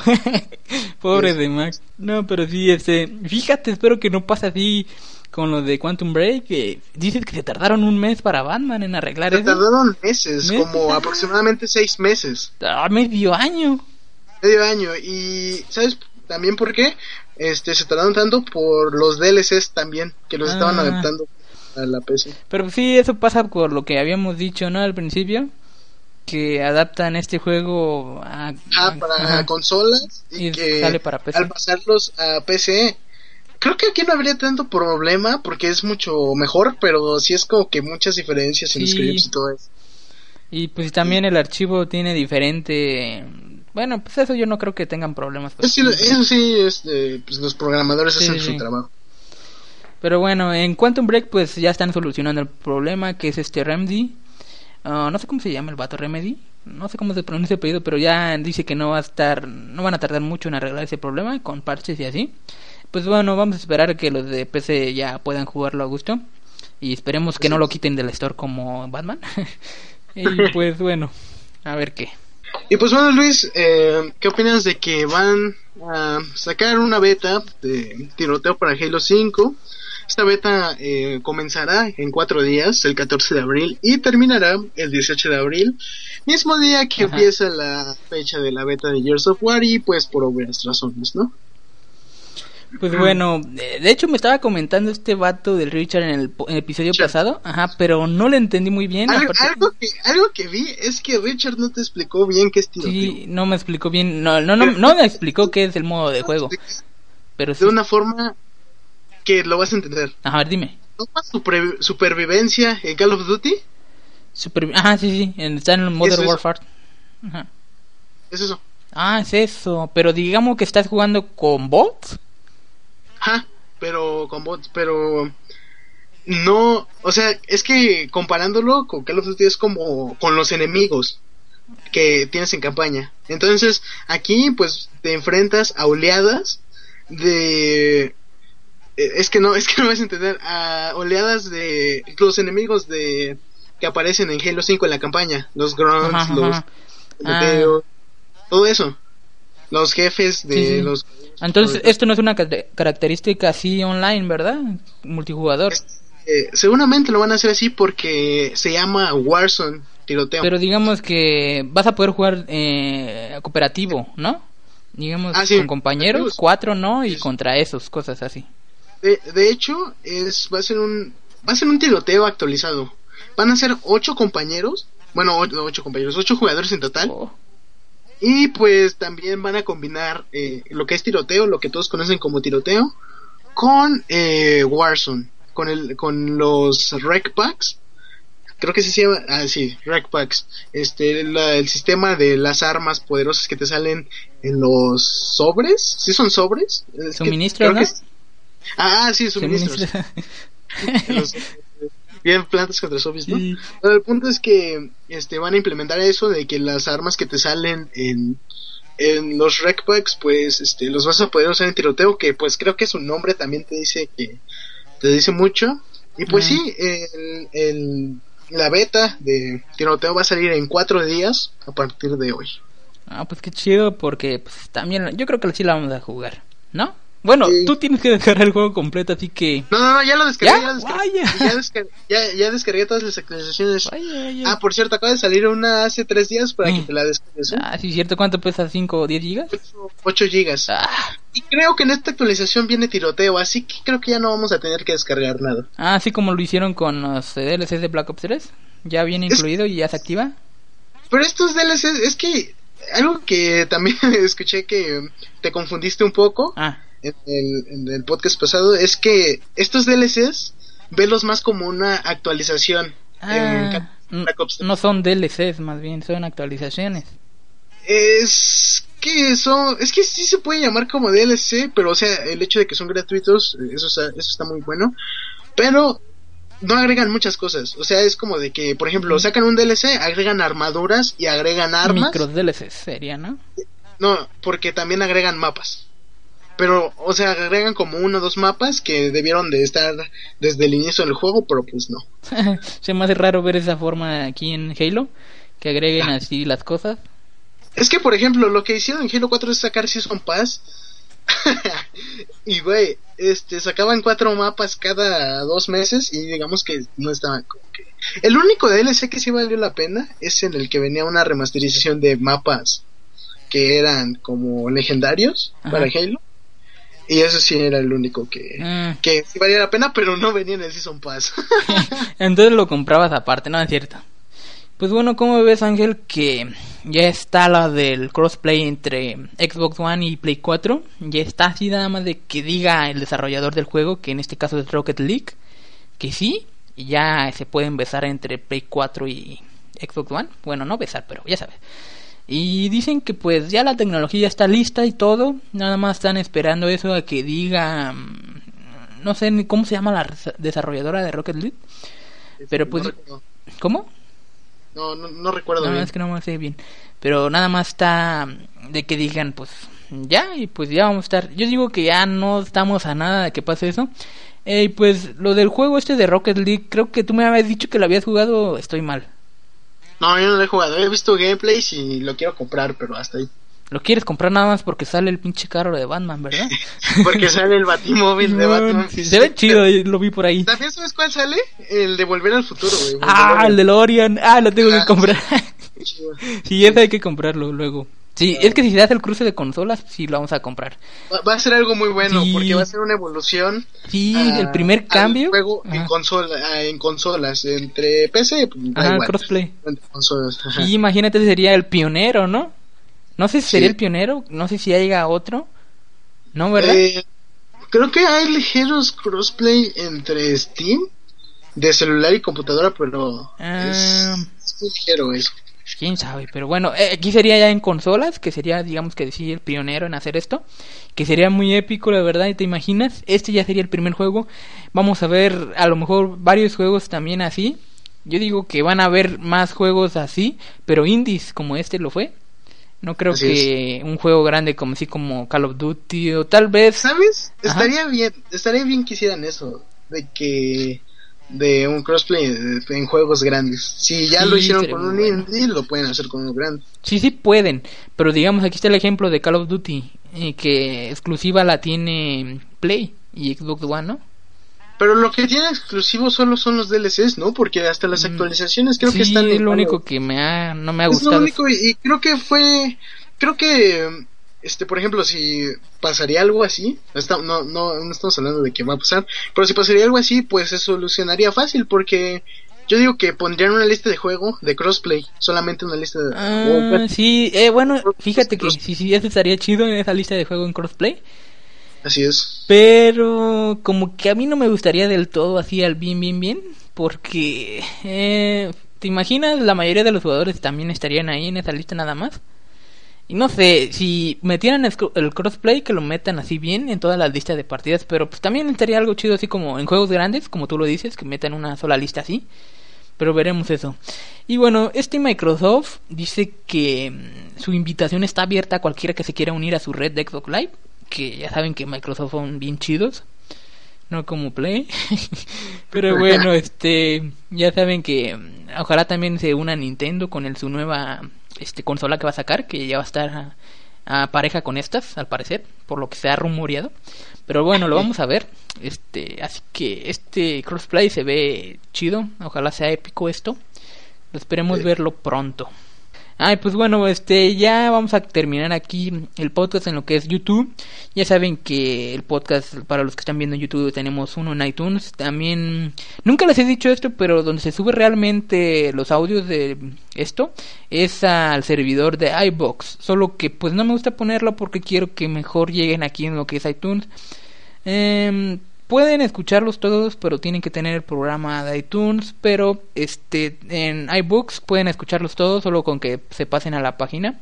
Pobre de Max. No, pero sí, este. Fíjate, espero que no pase así con lo de Quantum Break. Dices que se tardaron un mes para Batman en arreglar eso. Se tardaron meses, como aproximadamente seis meses. Ah, medio año. Medio año. Y, ¿sabes también por qué? Este, se tardaron tanto por los DLCs también, que los estaban ah. adaptando a la PC. Pero sí, eso pasa por lo que habíamos dicho, ¿no? Al principio que adaptan este juego a, ah, para consolas y, que sale para PC. al pasarlos a PC creo que aquí no habría tanto problema porque es mucho mejor pero sí es como que muchas diferencias en scripts y todo eso. Y pues también el archivo tiene diferente bueno pues eso yo no creo que tengan problemas pues, eso sí este, pues los programadores hacen su trabajo. Pero bueno en Quantum Break pues ya están solucionando el problema que es este Remedy Ah, no sé cómo se llama el vato Remedy. No sé cómo se pronuncia el pedido, pero ya dice que no va a estar, no van a tardar mucho en arreglar ese problema con parches y así. Pues bueno, vamos a esperar que los de PC ya puedan jugarlo a gusto y esperemos que no lo quiten del store como Batman. y pues bueno, a ver qué. Y pues bueno, Luis, eh, ¿qué opinas de que van a sacar una beta de tiroteo para Halo 5? Esta beta eh, comenzará en cuatro días, el 14 de abril, y terminará el 18 de abril, mismo día que empieza la fecha de la beta de Years of War y pues por obvias razones, ¿no? Pues bueno, de hecho me estaba comentando este vato del Richard en el, episodio pasado, ajá, pero no le entendí muy bien. Algo, que, algo que vi es que Richard no te explicó bien qué es tiroteo. Sí, no me explicó bien, no, no, no, no me explicó qué es el modo de juego. Pero De una forma que lo vas a entender. A ver, dime. supervivencia en Call of Duty? Ajá, sí, sí, está en Modern Warfare. Ajá. Es eso. Ah, es eso. Pero digamos que estás jugando con bots. Ajá, pero con bots, pero no, o sea, es que comparándolo con Call of Duty es como con los enemigos que tienes en campaña. Entonces, aquí pues te enfrentas a oleadas de es que no, es que no vas a entender a oleadas de los enemigos de que aparecen en Halo 5 en la campaña, los grunts, los ah. todo eso. Los jefes de los Entonces, esto no es una característica así online, ¿verdad? Multijugador. Eh, seguramente lo van a hacer así porque se llama Warzone tiroteo. Pero digamos que vas a poder jugar eh, cooperativo, ¿no? Digamos ah, con compañeros, cuatro, ¿no? Y contra esos, cosas así. De, hecho, es, va a ser un, va a ser un tiroteo actualizado. Van a ser ocho compañeros, bueno, ocho, compañeros, ocho jugadores en total. Oh. Y pues también van a combinar eh, lo que es tiroteo, lo que todos conocen como tiroteo, con eh, Warzone, con el, con los Rec Packs. Creo que se llama, ah sí, Rec Packs. Este, el sistema de las armas poderosas que te salen en los sobres, ¿sí son sobres? Suministros, ¿no? Ah, sí, suministros. bien plantas contra zombies, ¿no? el punto es que este van a implementar eso de que las armas que te salen en en los rec packs pues este los vas a poder usar en tiroteo que pues creo que su nombre también te dice que te dice mucho. Y pues sí el, la beta de tiroteo va a salir en cuatro días a partir de hoy. Ah pues qué chido porque pues también yo creo que sí la vamos a jugar no bueno, tú tienes que descargar el juego completo, así que... No, no, no, ya lo descargué, ya, descargué, ya, descargué, todas las actualizaciones. ah, por cierto, acaba de salir una hace tres días para que mm. te la descargues. ¿eh? Ah, sí, cierto, ¿cuánto pesa? ¿5 o 10 gigas? 8, gigas. Ah. Y creo que en esta actualización viene tiroteo, así que creo que ya no vamos a tener que descargar nada. Ah, así como lo hicieron con los DLCs de Black Ops 3, ya viene incluido y ya se activa. Pero estos DLCs, es que algo que también escuché que te confundiste un poco. Ah en el, en el podcast pasado es que estos DLCs velos más como una actualización. Ah, no son DLCs, más bien son actualizaciones. Es que eso, es que sí se puede llamar como DLC, pero o sea, el hecho de que son gratuitos, eso está, eso está muy bueno. Pero no agregan muchas cosas. O sea, es como de que, por ejemplo, sacan un DLC, agregan armaduras y agregan armas. Micro DLC sería, ¿no? No, porque también agregan mapas. Pero, o sea, agregan como uno o dos mapas que debieron de estar desde el inicio del juego, pero pues no. Se me hace raro ver esa forma aquí en Halo, que agreguen ah. así las cosas. Es que, por ejemplo, lo que hicieron en Halo 4 es sacar Season Pass. y, güey, este, sacaban cuatro mapas cada dos meses y digamos que no estaban como que... El único DLC que sí valió la pena es en el que venía una remasterización de mapas que eran como legendarios para Halo. Y eso sí era el único que, mm. que sí valía la pena, pero no venía en el Season Pass. Entonces lo comprabas aparte, ¿no? Es cierto. Pues bueno, ¿cómo ves Ángel que ya está la del crossplay entre Xbox One y Play 4? Ya está así nada más de que diga el desarrollador del juego, que en este caso es Rocket League, que sí, y ya se pueden besar entre Play 4 y Xbox One. Bueno, no besar, pero ya sabes. Y dicen que pues ya la tecnología está lista y todo, nada más están esperando eso a que diga, mm, no sé ni cómo se llama la desarrolladora de Rocket League, pero pues... ¿Cómo? No, no, recuerdo no, es que no me sé bien. Pero nada más está de que digan, pues ya, y pues ya vamos a estar. Yo digo que ya no estamos a nada de que pase eso. Y pues lo del juego este de Rocket League, creo que tú me habías dicho que lo habías jugado, estoy mal. No, yo no lo he jugado, he visto gameplays y lo quiero comprar, pero hasta ahí. Lo quieres comprar nada más porque sale el pinche carro de Batman, ¿verdad? porque sale el batimóvil de Batman. se ve chido, lo vi por ahí. ¿También sabes cuál sale? El de Volver al Futuro, güey. Ah, el de Lorian. Ah, lo tengo que ah, comprar. sí, ese hay que comprarlo luego. Sí, es que si se hace el cruce de consolas, sí lo vamos a comprar. Va, a ser algo muy bueno, porque va a ser una evolución. Sí, el primer cambio. Juego en, consola, en consolas, entre PC. Ajá, crossplay. Y imagínate, sería el pionero, ¿no? No sé si sería el pionero, no sé si haya otro. ¿No, verdad? Eh, creo que hay ligeros crossplay entre Steam, de celular y computadora, pero es, ah. muy ligero eso. Quién sabe, pero bueno, eh, aquí sería ya en consolas, que sería, digamos que decir, el pionero en hacer esto, que sería muy épico, la verdad, te imaginas, este ya sería el primer juego. Vamos a ver a lo mejor varios juegos también así. Yo digo que van a haber más juegos así, pero indies como este lo fue. No creo que un juego grande como así como Call of Duty o tal vez. ¿Sabes? Estaría bien, estaría bien que hicieran eso, de que de un crossplay en juegos grandes. Si ya lo hicieron con un indie, lo pueden hacer con un grande. Sí, sí pueden, pero digamos aquí está el ejemplo de Call of Duty, eh, que exclusiva la tiene Play y Xbox One, ¿no? Pero lo que tiene exclusivo solo son los DLCs, ¿no? Porque hasta las mm, actualizaciones creo que están... es lo único que me ha, no me ha gustado. Es lo único y, creo que fue... Creo que este, por ejemplo, si pasaría algo así, no, no, no, estamos hablando de que va a pasar, pero si pasaría algo así, pues se solucionaría fácil, porque yo digo que pondrían una lista de juego de crossplay, solamente una lista de... Ah, sí, eh, bueno, fíjate que sí, sí, eso estaría chido en esa lista de juego en crossplay, Así es. Pero como que a mí no me gustaría del todo así al bien, bien, bien. Porque, eh, ¿te imaginas? La mayoría de los jugadores también estarían ahí en esa lista nada más. Y no sé, si metieran el, crossplay, que lo metan así bien en todas las listas de partidas. Pero pues también estaría algo chido así como en juegos grandes, como tú lo dices, que metan una sola lista así. Pero veremos eso. Y bueno, este Microsoft dice que mm, su invitación está abierta a cualquiera que se quiera unir a su red de Xbox Live que ya saben que Microsoft son bien chidos, no como Play. Pero bueno, este, ya saben que mm, ojalá también se una Nintendo con el, su nueva este consola que va a sacar, que ya va a estar a, pareja con estas, al parecer, por lo que se ha rumoreado. Pero bueno, lo vamos a ver. Este, así que este crossplay se ve chido, ojalá sea épico esto. Esperemos verlo pronto. Ay, pues bueno, este, ya vamos a terminar aquí el podcast en lo que es YouTube. Ya saben que el podcast, para los que están viendo en YouTube, tenemos uno en iTunes. También, nunca les he dicho esto, pero donde se sube realmente los audios de esto es al servidor de iBox. Solo que pues no me gusta ponerlo porque quiero que mejor lleguen aquí en lo que es iTunes. Eh, pueden escucharlos todos, pero tienen que tener el programa de iTunes, pero este en iBooks pueden escucharlos todos solo con que se pasen a la página.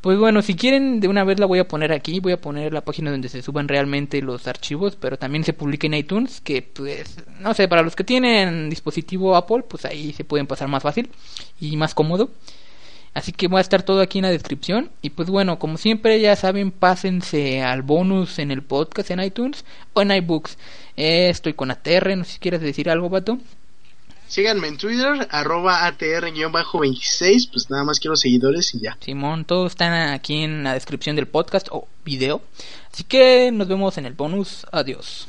Pues bueno, si quieren de una vez la voy a poner aquí, voy a poner la página donde se suban realmente los archivos, pero también se publica en iTunes, que pues no sé, para los que tienen dispositivo Apple, pues ahí se pueden pasar más fácil y más cómodo. Así que va a estar todo aquí en la descripción. Y pues bueno, como siempre ya saben, pásense al bonus en el podcast en iTunes o en iBooks. Eh, estoy con ATR, no sé si quieres decir algo, vato. Síganme en Twitter, arroba ATR-26, pues nada más quiero seguidores y ya. Simón, todos están aquí en la descripción del podcast o video. Así que nos vemos en el bonus. Adiós.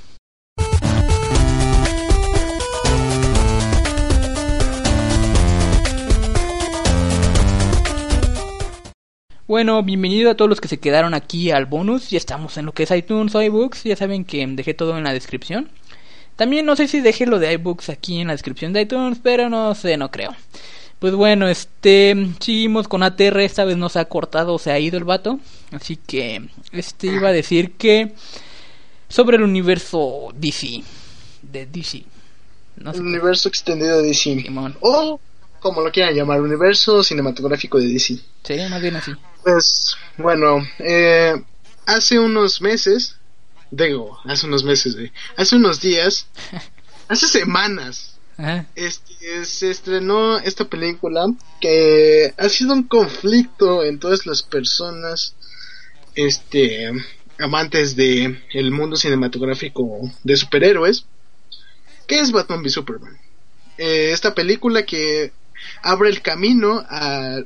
Bueno, bienvenido a todos los que se quedaron aquí al bonus. Ya estamos en lo que es iTunes o iBooks. Ya saben que dejé todo en la descripción. También no sé si dejé lo de iBooks aquí en la descripción de iTunes, pero no sé, no creo. Pues bueno, este, seguimos con ATR, esta vez no se ha cortado, se ha ido el vato. Así que, este iba a decir que sobre el universo DC, de DC. No el universo extendido de DC. O como lo quieran llamar, universo cinematográfico de DC. Sí, más bien así. Pues bueno, eh, hace unos meses, digo, hace unos meses, hace unos días, hace semanas, este, se estrenó esta película que ha sido un conflicto en todas las personas, este, amantes de el mundo cinematográfico de superhéroes, que es Batman v Superman. Eh, esta película que abre el camino a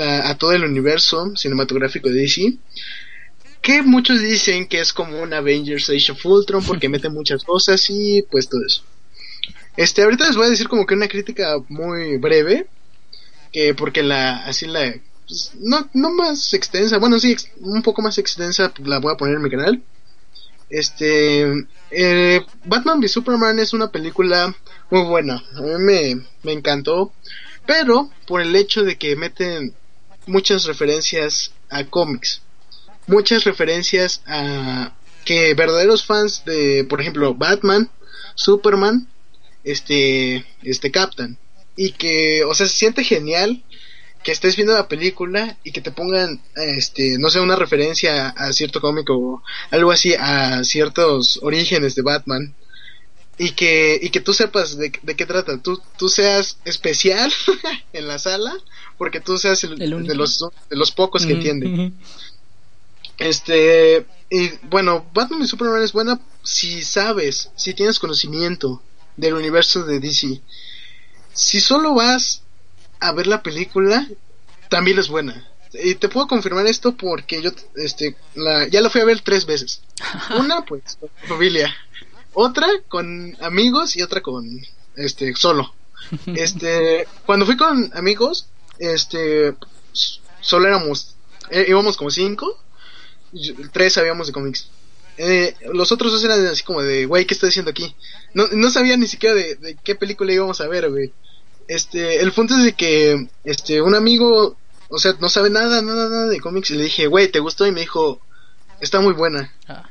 a todo el universo cinematográfico de DC. Que muchos dicen que es como un Avengers Age of Ultron porque mete muchas cosas y pues todo eso. Este, ahorita les voy a decir como que una crítica muy breve. Que porque la, así la, pues, no, no más extensa, bueno sí, un poco más extensa la voy a poner en mi canal. Este, eh, Batman v Superman es una película muy buena, a mí me, me encantó, pero por el hecho de que meten muchas referencias a cómics, muchas referencias a que verdaderos fans de, por ejemplo, Batman, Superman, este, este captan. Y que, o sea, se siente genial que estés viendo la película y que te pongan, este, no sé, una referencia a cierto cómic o algo así, a ciertos orígenes de Batman y que, y que tú sepas de, qué trata, tú, tú seas especial en la sala, porque tú seas el, de, los, de los pocos que entienden. Este, y bueno, Batman y Superman es buena si sabes, si tienes conocimiento del universo de DC. Si solo vas a ver la película, también es buena. Y te puedo confirmar esto porque yo este la, ya la fui a ver tres veces. Una, pues, familia otra con amigos y otra con este solo. Este, cuando fui con amigos, este solo éramos eh, íbamos como cinco, tres sabíamos de cómics. Eh, los otros dos eran así como de, güey, ¿qué estoy diciendo aquí? No, no sabía ni siquiera de, qué película íbamos a ver, güey. Este, el punto es de que, este, un amigo, o sea, no sabe nada, nada, nada de cómics y le dije, güey, ¿te gustó? Y me dijo, está muy buena. Ah.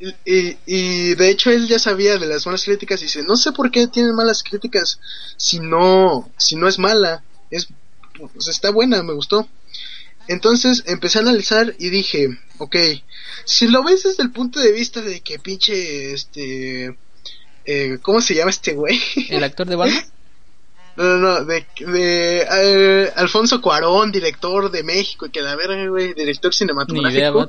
Y, y, de hecho él ya sabía de las malas críticas y dice, no sé por qué tienen malas críticas si no, si no es mala, es, pues está buena, me gustó. Entonces empecé a analizar y dije, ok, si lo ves desde el punto de vista de que pinche, este, eh, ¿cómo se llama este güey? ¿El actor de Batman? No, no, no, de, de eh, Alfonso Cuarón, director de México, y que la verga, güey, director cinematográfico.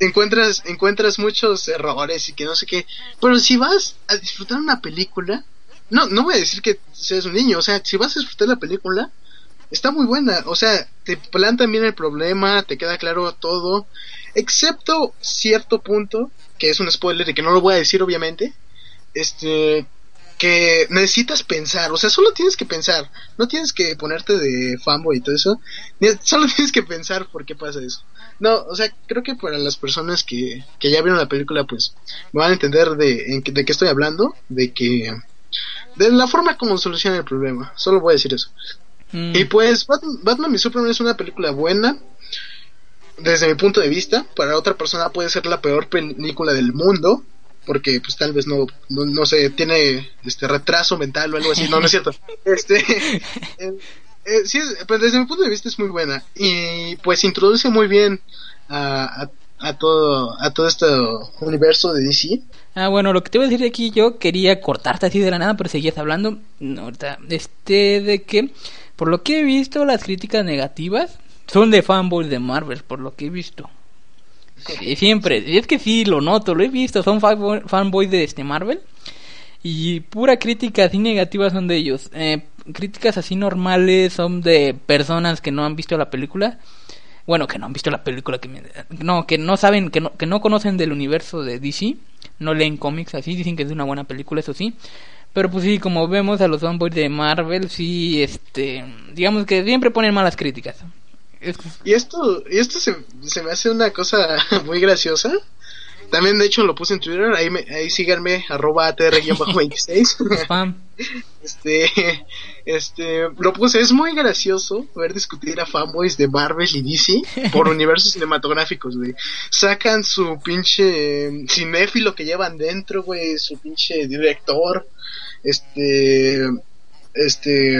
encuentras, encuentras muchos errores y que no sé qué. Pero si vas a disfrutar una película, no, no voy a decir que seas un niño, o sea, si vas a disfrutar la película, está muy buena, o sea, te plantan bien el problema, te queda claro todo, excepto cierto punto, que es un spoiler y que no lo voy a decir obviamente, este, que necesitas pensar, o sea, solo tienes que pensar, no tienes que ponerte de fanboy y todo eso, solo tienes que pensar por qué pasa eso. No, o sea, creo que para las personas que, que ya vieron la película, pues me van a entender de, de qué estoy hablando, de que, de la forma como soluciona el problema, solo voy a decir eso. Mm. Y pues Batman, Batman y Superman es una película buena, desde mi punto de vista, para otra persona puede ser la peor película del mundo, porque pues tal vez no, no, sé, tiene este retraso mental o algo así, no, no es cierto. Este, eh, eh, sí, pues desde mi punto de vista es muy buena y pues introduce muy bien a, a, todo a todo este universo de DC. Ah, bueno, lo que te voy a decir aquí yo quería cortarte así de la nada, pero seguías hablando ahorita este de que por lo que he visto las críticas negativas son de fanboys de Marvel, por lo que he visto. Siempre, es que sí, lo noto, lo he visto, son fanboys de este Marvel. Y pura crítica así negativa son de ellos. Eh, críticas así normales son de personas que no han visto la película. Bueno, que no han visto la película, que no, que no saben, que no, que no conocen del universo de DC, no leen cómics así, dicen que es una buena película, eso sí. Pero pues sí, como vemos a los fanboys de Marvel, sí, este, digamos que siempre ponen malas críticas. Y esto, y esto se, se me hace una cosa muy graciosa. También, de hecho, lo puse en Twitter. Ahí, me, ahí síganme, arroba ATR-26. este, este, lo puse. Es muy gracioso ver discutir a fanboys de Marvel y DC por universos cinematográficos, güey. Sacan su pinche cinéfilo que llevan dentro, güey. Su pinche director. Este, este,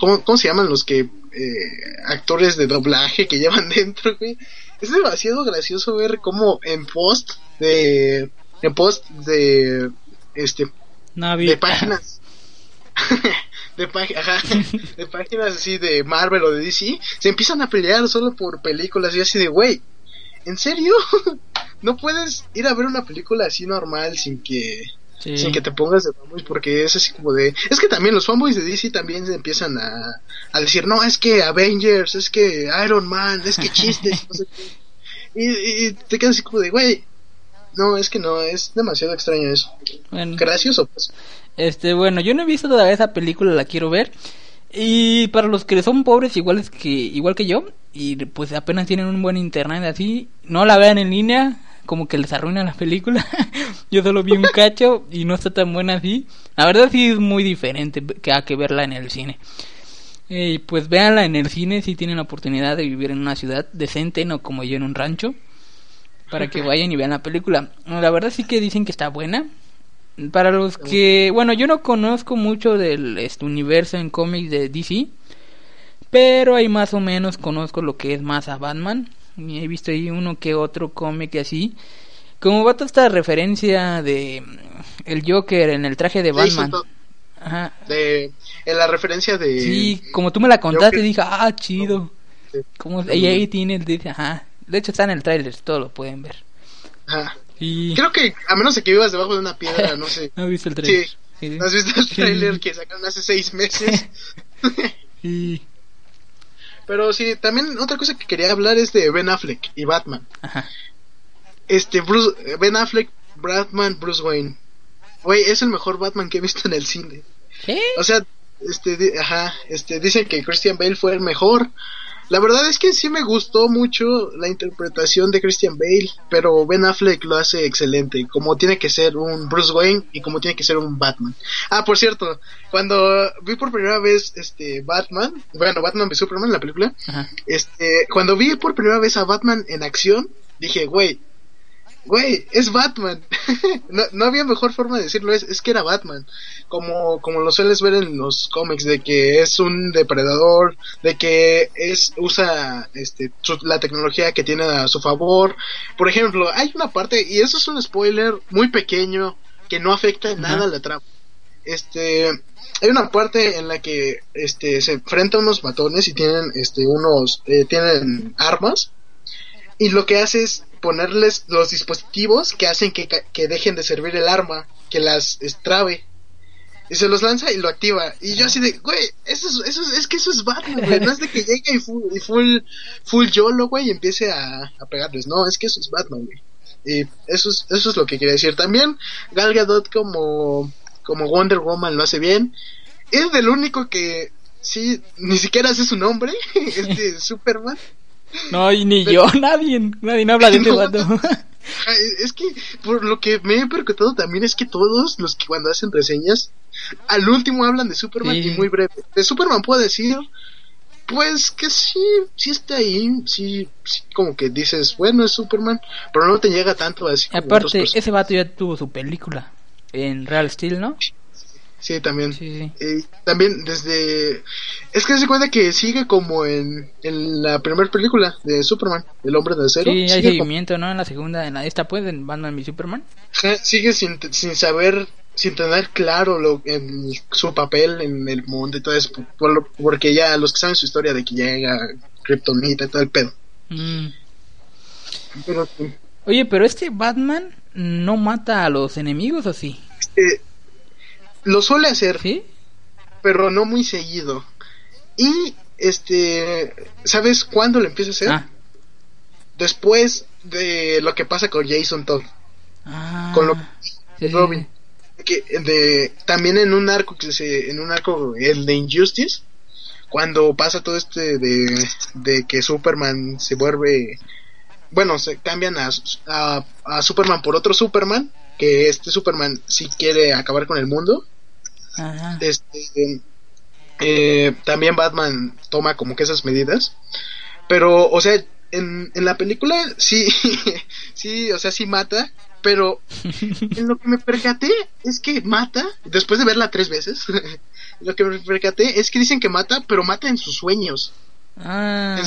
¿cómo, cómo se llaman los que eh, actores de doblaje que llevan dentro, güey. Es demasiado gracioso ver cómo en post de en post de este de páginas de, de páginas así de Marvel o de DC se empiezan a pelear solo por películas y así de güey ¿en serio? no puedes ir a ver una película así normal sin que sin que te pongas de fanboys porque es así como de... Es que también los fanboys de DC también empiezan a, a decir, no, es que Avengers, es que Iron Man, es que chistes, no sé qué. Y, te quedas así como de, güey, no, es que no, es demasiado extraño eso. Gracioso, pues. Este, bueno, yo no he visto todavía esa película, la quiero ver. Y para los que son pobres iguales que igual que yo y pues apenas tienen un buen internet así, no la vean en línea, como que les arruina la película. Yo solo vi un cacho y no está tan buena así. La verdad sí es muy diferente que a que verla en el cine. Y pues véanla en el cine si tienen la oportunidad de vivir en una ciudad decente, no como yo en un rancho, para que vayan y vean la película. La verdad sí que dicen que está buena. Para los que, bueno, yo no conozco mucho del este universo en cómics de DC, pero ahí más o menos conozco lo que es más a Batman he visto ahí uno que otro cómic así. Como va toda esta referencia de el Joker en el traje de Batman. Ajá. De, en la referencia de. Sí, como tú me la contaste, dije, ah, chido. Como, y ahí tiene, dice, ajá. De hecho, está en el trailer, todo lo pueden ver. Ajá. Y... Creo que, a menos de que vivas debajo de una piedra, no sé. no he visto el trailer. Sí. ¿No has visto el trailer que sacaron hace seis meses? y pero sí, también otra cosa que quería hablar es de Ben Affleck y Batman. Ajá. Este, Bruce, Ben Affleck, Batman, Bruce Wayne. Güey, es el mejor Batman que he visto en el cine. ¿Qué? O sea, este, ajá, este, dicen que Christian Bale fue el mejor. La verdad es que sí me gustó mucho la interpretación de Christian Bale, pero Ben Affleck lo hace excelente, como tiene que ser un Bruce Wayne y como tiene que ser un Batman. Ah, por cierto, cuando vi por primera vez este Batman, bueno, Batman v Superman la película, este, cuando vi por primera vez a Batman en acción, dije, güey, Güey, es Batman. no, no, había mejor forma de decirlo, es, es que era Batman. Como, como lo sueles ver en los cómics, de que es un depredador, de que es, usa este, la tecnología que tiene a su favor. Por ejemplo, hay una parte, y eso es un spoiler muy pequeño, que no afecta en nada a la trama. Este, hay una parte en la que este, se enfrentan unos matones y tienen este, unos, eh, tienen armas. Y lo que hace es ponerles los dispositivos que hacen que, que dejen de servir el arma, que las extrabe. Y se los lanza y lo activa. Y yo así de, güey, eso es, eso es, que eso es Batman, güey. No es de que llegue y full, y full, full YOLO, güey, y empiece a, a pegarles. No, es que eso es Batman, güey. Y eso es, eso es lo que quería decir. También Gal Gadot como, como Wonder Woman lo hace bien. Es del único que sí, ni siquiera sé su nombre, este Superman. No, y ni yo, nadie, nadie habla de este vato. Es que por lo que me he percatado también es que todos los que cuando hacen reseñas al último hablan de Superman y muy breve. De Superman puedo decir pues que sí, sí está ahí, sí, como que dices, bueno, es Superman, pero no te llega tanto así. Aparte, ese vato ya tuvo su película en Real Steel, ¿no? Sí, también. también desde... Es que se cuenta que sigue como en, en la primera película de Superman, El Hombre de Acero. Sí, hay seguimiento, ¿no? En la segunda, en la esta pues, en Batman y Superman. Sigue sin, sin saber sin tener claro lo, en su papel en el mundo y todo eso, porque ya los que saben su historia de que llega Kryptonita y todo el pedo. Mm. Oye, pero este Batman no mata a los enemigos o sí? Lo suele hacer, ¿Sí? pero no muy seguido. Y este, ¿sabes cuándo lo empieza a hacer? Ah. Después de lo que pasa con Jason Todd. Ah, con lo Robin que de también en un arco que se en un arco el de Injustice cuando pasa todo este de, de que Superman se vuelve bueno se cambian a, a, Superman por otro Superman que este Superman sí quiere acabar con el mundo este eh, también Batman toma como que esas medidas pero o sea en, en la película sí sí o sea sí mata pero en lo que me percaté es que mata, después de verla tres veces, lo que me percaté es que dicen que mata, pero mata en sus sueños. Ah.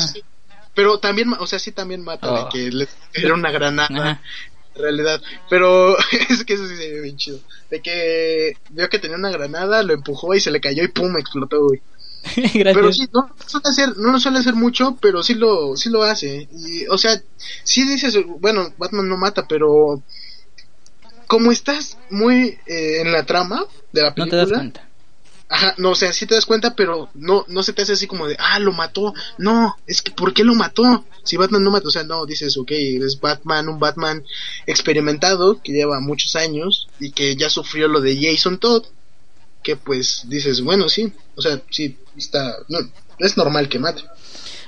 pero también, o sea, sí también mata, de oh. que era una granada. Realidad, pero es que eso sí se ve bien chido. De que vio que tenía una granada, lo empujó y se le cayó y pum, explotó, güey. pero sí, no, suele hacer, no lo suele hacer mucho, pero sí lo, sí lo hace. Y, o sea, sí dices, bueno, Batman no mata, pero como estás muy eh, en la trama de la película. No te das cuenta. Ajá, no, o sea, sí te das cuenta, pero no, no se te hace así como de, ah, lo mató. No, es que, ¿por qué lo mató? Si Batman no mató, o sea, no, dices, ok, es Batman, un Batman experimentado que lleva muchos años y que ya sufrió lo de Jason Todd. Que pues dices, bueno, sí, o sea, sí, está, no, es normal que mate.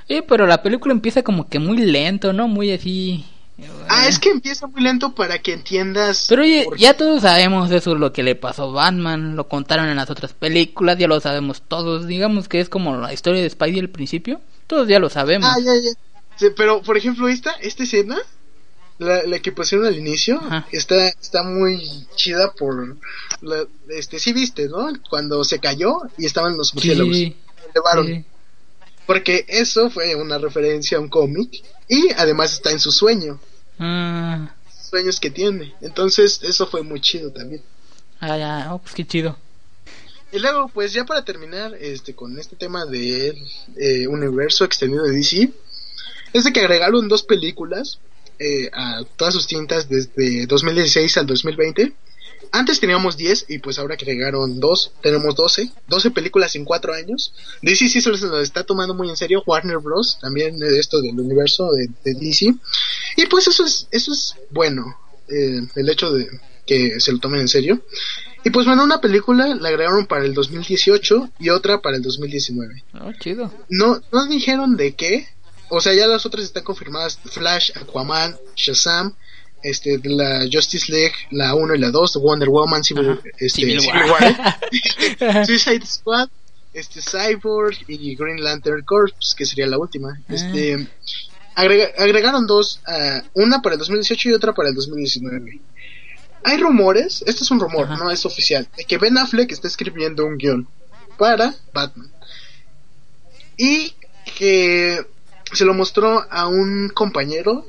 Sí, pero la película empieza como que muy lento, ¿no? Muy así Ah, es que empieza muy lento para que entiendas. Pero ya todos sabemos eso, lo que le pasó a Batman, lo contaron en las otras películas, ya lo sabemos todos. Digamos que es como la historia de Spidey al principio, todos ya lo sabemos. Ah, ya, ya. pero, por ejemplo, esta, esta escena, la, la que pusieron al inicio, está, está muy chida por. La, este, sí viste, ¿no? Cuando se cayó y estaban los murciélagos. Sí, Porque eso fue una referencia a un cómic y además está en su sueño. Ah. Sueños que tiene. Entonces, eso fue muy chido también. Ah, ya, oh, pues qué chido. Y luego, pues ya para terminar este con este tema del eh, universo extendido de DC, es de que agregaron dos películas eh, a todas sus tintas desde 2016 al 2020 antes teníamos 10 y pues ahora que llegaron 2, tenemos 12. 12 películas en 4 años. DC sí se lo está tomando muy en serio. Warner Bros. también de esto del universo de, DC. Y pues eso es, eso es bueno. Eh, el hecho de que se lo tomen en serio. Y pues bueno, una película la agregaron para el 2018 y otra para el 2019. Oh, chido. No, no dijeron de qué. O sea, ya las otras están confirmadas. Flash, Aquaman, Shazam este, de la Justice League, la 1 y la 2, Wonder Woman, Civil, este, Civil War. Suicide Squad, este, Cyborg y Green Lantern Corps, que sería la última. Ah. Este, agregaron dos, uh, una para el 2018 y otra para el 2019. Hay rumores, este es un rumor, no es oficial, de que Ben Affleck está escribiendo un guion para Batman. Y que se lo mostró a un compañero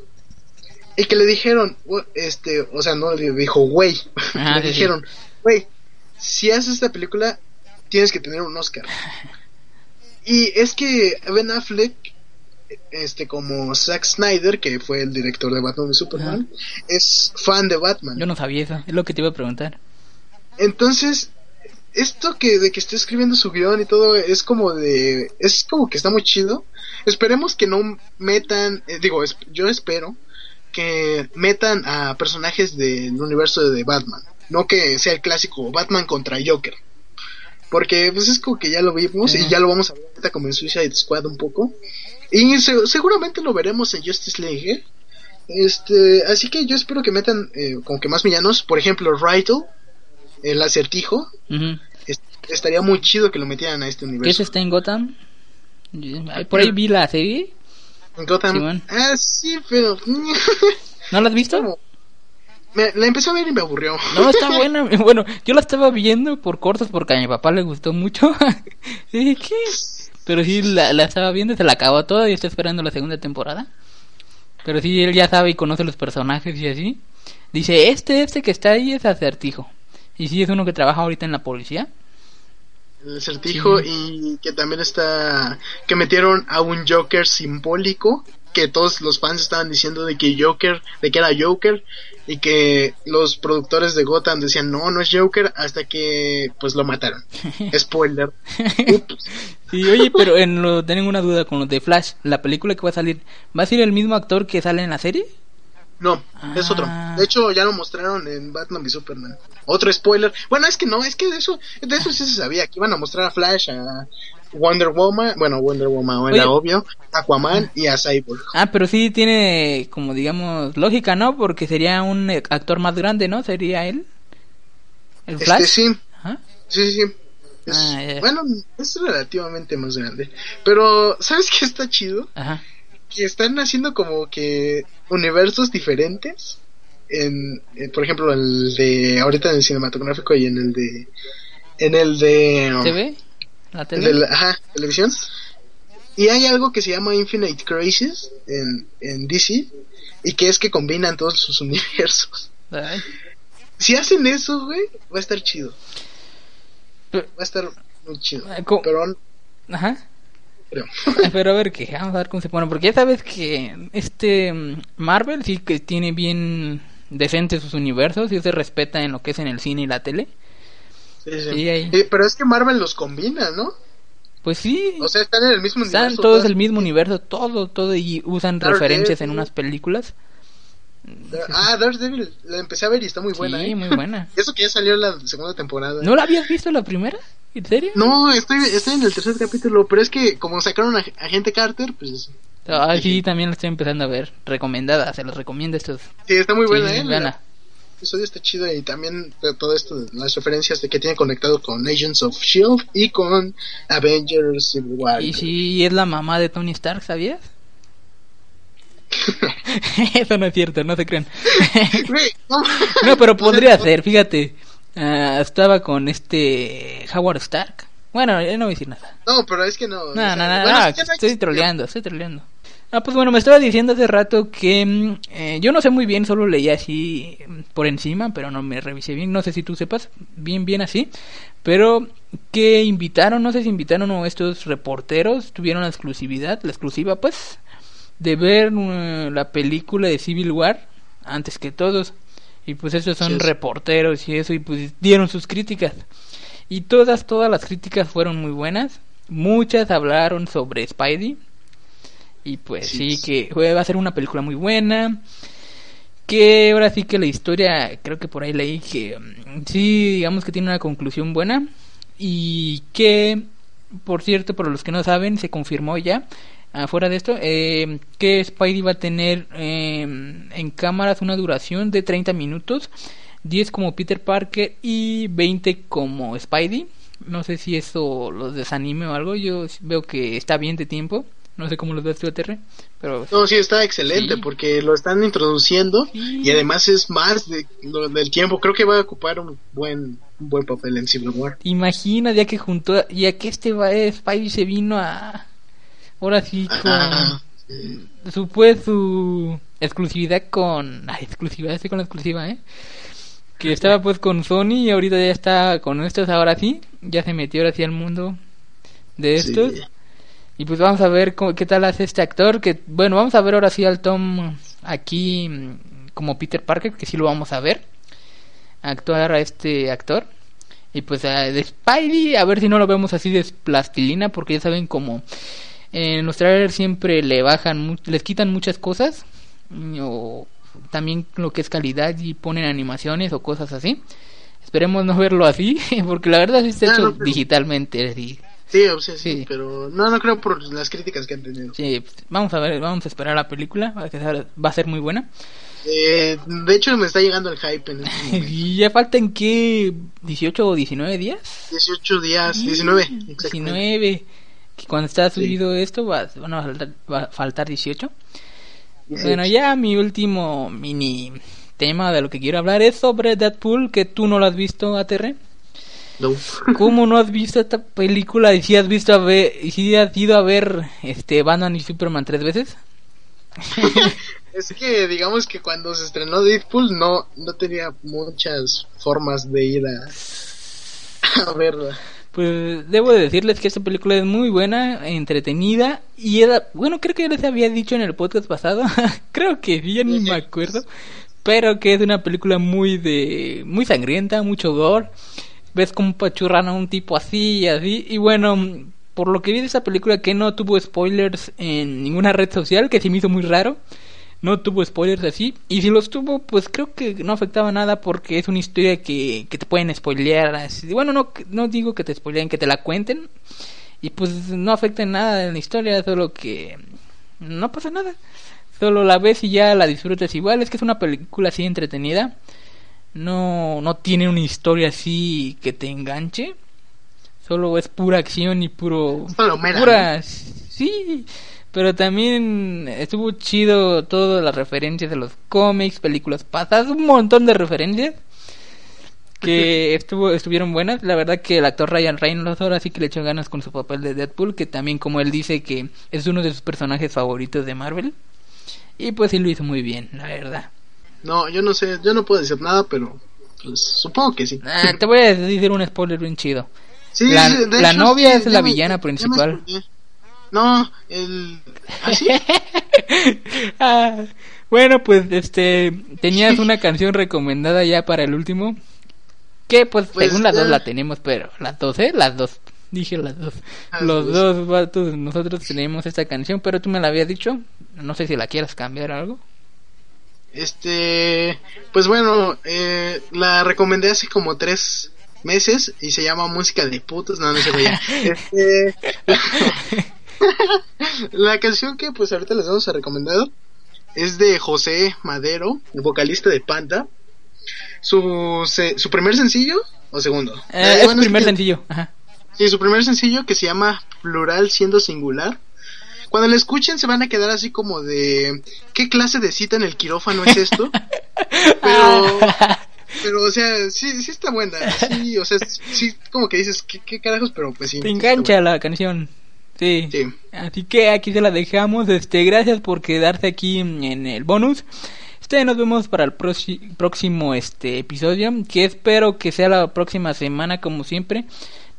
y que le dijeron, este, o sea, no le dijo, güey, le dijeron, güey, si haces esta película, tienes que tener un Oscar. Y es que Ben Affleck, este, como Zack Snyder, que fue el director de Batman y Superman, es fan de Batman. Yo no sabía eso, es lo que te iba a preguntar. Entonces, esto que de que esté escribiendo su guion y todo es como de es como que está muy chido esperemos que no metan eh, digo yo espero que metan a personajes del universo de Batman. no que sea el clásico Batman contra Joker. Porque pues es como que ya lo vimos y ya lo vamos a ver ahorita como en Suicide Squad un poco. Y seguramente lo veremos en Justice League. ¿eh? Este, así que yo espero que metan eh, como que más villanos, por ejemplo, Rytle, el acertijo. estaría muy chido que lo metieran a este universo. ¿Qué está en Gotham? Por ahí vi la serie. Gotham. ah, sí, pero ¿No la has visto? Me, la empecé a ver y me aburrió. No, está buena. Bueno, yo la estaba viendo por cortos porque a mi papá le gustó mucho. ¿qué? Pero sí, la, la estaba viendo, se la acabó toda y está esperando la segunda temporada. Pero sí, él ya sabe y conoce los personajes y así. Dice, este, este que está ahí es acertijo. Y sí, es uno que trabaja ahorita en la policía. El acertijo y que también está... Que metieron a un Joker simbólico que todos los fans estaban diciendo de que Joker, de que era Joker y que los productores de Gotham decían no, no es Joker hasta que pues lo mataron. Spoiler. sí, oye, pero en lo, tengo una duda con lo de Flash, la película que va a salir, ¿va a ser el mismo actor que sale en la serie? No, es otro. De hecho, ya lo mostraron en Batman v Superman. Otro spoiler. Bueno, es que no, es que de eso, de eso sí se sabía, que iban a mostrar a Flash, a, Wonder Woman, bueno, Wonder Woman era obvio, Aquaman y a Cyborg. Ah, pero sí tiene como digamos lógica, ¿no? Porque sería un actor más grande, ¿no? Sería él. El este, Flash. sí. Sí, sí, ah, Bueno, es relativamente más grande. Pero, ¿sabes qué está chido? Ajá. Que están haciendo como que universos diferentes. En, eh, por ejemplo, el de ahorita en el cinematográfico y en el de en el de um, ¿TV? ¿La ajá, televisión. Y hay algo que se llama Infinite Crisis en, en DC y que es que combinan todos sus universos. Si hacen eso, güey, va a estar chido. va a estar muy chido. Pero, Ajá. Pero a ver qué, vamos a ver cómo se pone. Porque ya sabes que este mm, Marvel sí que tiene bien decentes sus universos y se respeta en lo que es en el cine y la tele. Sí, pero es que Marvel los combina, ¿no? Pues sí. O sea, están en el mismo universo. Están todos el mismo universo, todo, todo, y usan referencias en unas películas. Ah, Daredevil, la empecé a ver y está muy buena. Sí, ¿eh? muy buena. Eso que ya salió en la segunda temporada. ¿No la habías visto la primera? ¿En serio? No, estoy, estoy en el tercer capítulo, pero es que como sacaron a Agente Carter, pues... Ah, sí, también la estoy empezando a ver. Recomendada, se los recomiendo estos. Sí, está muy buena, ¿eh? episodio está chido y también todo esto, las referencias de que tiene conectado con Agents of Shield y con Avengers Civil War. Y si es la mamá de Tony Stark, ¿sabías? Eso no es cierto, no se crean. no, pero podría ser, fíjate. Ah, estaba con este Howard Stark. Bueno, no voy a decir nada. No, pero es que no. No, no, no, estoy troleando, estoy troleando. Ah, pues bueno, me estaba diciendo hace rato que mm, eh, yo no sé muy bien, solo leía así mm, por encima, pero no me revisé bien, no sé si tú sepas bien, bien así, pero que invitaron, no sé si invitaron a estos reporteros, tuvieron la exclusividad, la exclusiva pues, de ver uh, la película de Civil War antes que todos, y pues estos son reporteros y eso, y pues dieron sus críticas, y todas, todas las críticas fueron muy buenas, muchas hablaron sobre Spidey, y pues sí, que va a ser una película muy buena. Que ahora sí que la historia, creo que por ahí leí que mm, sí, digamos que tiene una conclusión buena. Y que, por cierto, por los que no saben, se confirmó ya, afuera de esto, eh, que Spidey va a tener em, en cámaras una duración de 30 minutos. 10 como Peter Parker y 20 como Spidey. No sé si eso los desanime o algo. Yo veo que está bien de tiempo. No sé cómo lo ves tú, Terry, pero... No, sí, está excelente porque lo están introduciendo y además es más de, del tiempo. Creo que va a ocupar un buen buen papel en Civil War. Imagina, ya que junto, ya que este Spidey se vino a... Ahora sí, con... Su, pues, su exclusividad con... Ay, exclusividad, estoy con la exclusiva, ¿eh? Que estaba pues con Sony y ahorita ya está con estos, ahora sí. Ya se metió ahora sí al mundo de estos. Y pues vamos a ver qué tal hace este actor. Que bueno, vamos a ver ahora sí al Tom aquí mm, como Peter Parker, que sí lo vamos a ver actuar a este actor. Y pues a, de Spidey, a ver si no lo vemos así de plastilina, porque ya saben como en los trailers siempre le bajan, les quitan muchas cosas, o también lo que es calidad y ponen animaciones o cosas así. Esperemos no verlo así, porque la verdad sí está Ah, hecho no, pero- digitalmente. Sí, Sí, o sea, sí, Sí. pero no, no creo por las críticas que han tenido. Sí, pues, vamos a ver, vamos a esperar la película, va a quedar- va a ser muy buena. Eh, de hecho, me está llegando el hype en este. Y ya faltan que 18 o 19 días. 18 días, 19. exactamente. 19. Que cuando está Sí. subido esto va, van a faltar, va a faltar 18. 18. Bueno, ya mi último mini tema de lo que quiero hablar es sobre Deadpool, que tú no lo has visto, ATR. No. ¿Cómo no has visto esta película y si has visto a ver, y si has ido a ver este Batman y Superman tres veces? Es que digamos que cuando se estrenó Deadpool no, no tenía muchas formas de ir a, a verla. Pues debo de decirles que esta película es muy buena, entretenida y era, bueno, creo que ya les había dicho en el podcast pasado, creo que sí, ya ni me acuerdo, pero que es una película muy de, muy sangrienta, mucho gore, ves como pachurran a un tipo así y así, y bueno, por lo que vi de esa película que no tuvo spoilers en ninguna red social, que se me hizo muy raro, no tuvo spoilers así. Y si los tuvo, pues creo que no afectaba nada porque es una historia que, que te pueden spoilear. así. Bueno, no, no digo que te spoileen, que te la cuenten. Y pues no afecta en nada en la historia, solo que no pasa nada. Solo la ves y ya la disfrutas igual. Es que es una película así entretenida. No, no tiene una historia así que te enganche. Solo es pura acción y puro... Palomera, Pura... Sí, pero también estuvo chido todas las referencias de los cómics, películas pasadas, un montón de referencias que estuvo estuvieron buenas. La verdad que el actor Ryan Reynolds ahora sí que le echó ganas con su papel de Deadpool, que también como él dice que es uno de sus personajes favoritos de Marvel. Y pues sí lo hizo muy bien, la verdad. No, yo no sé, yo no puedo decir nada, pero pues supongo que sí. Ah, te voy a decir un spoiler bien chido. Sí, la- de la hecho, novia sí, es la me- villana me principal. No, el... ¿Ah? Ah, bueno, pues este tenías una canción recomendada ya para el último. Que pues, Pues, según las dos ya. la tenemos, pero las dos, ¿eh? Las dos. Dije las dos. Las Los dos. dos vatos, nosotros tenemos esta canción, pero tú me la habías dicho. No sé si la quieras cambiar o algo. Este, pues bueno, eh, la recomendé hace como tres meses y se llama Música de Putos, no, no se veía. Este, la canción que pues ahorita les vamos a recomendar es de José Madero, el vocalista de Panda. Su, se- su primer sencillo o segundo. Eh, Eh, es bueno, el primer que- sencillo. Ajá. Sí, su primer sencillo que se llama Plural siendo singular. Cuando lo escuchen se van a quedar así como de ¿qué clase de cita en el quirófano es esto? Pero pero o sea, sí sí está buena. Sí, o sea, sí como que dices ¿qué, qué carajos? Pero pues sí. Te engancha la canción. Sí. Sí. Así que aquí se la dejamos. Este, gracias por quedarse aquí en el bonus. Este, nos vemos para el próximo este episodio, que espero que sea la próxima semana como siempre.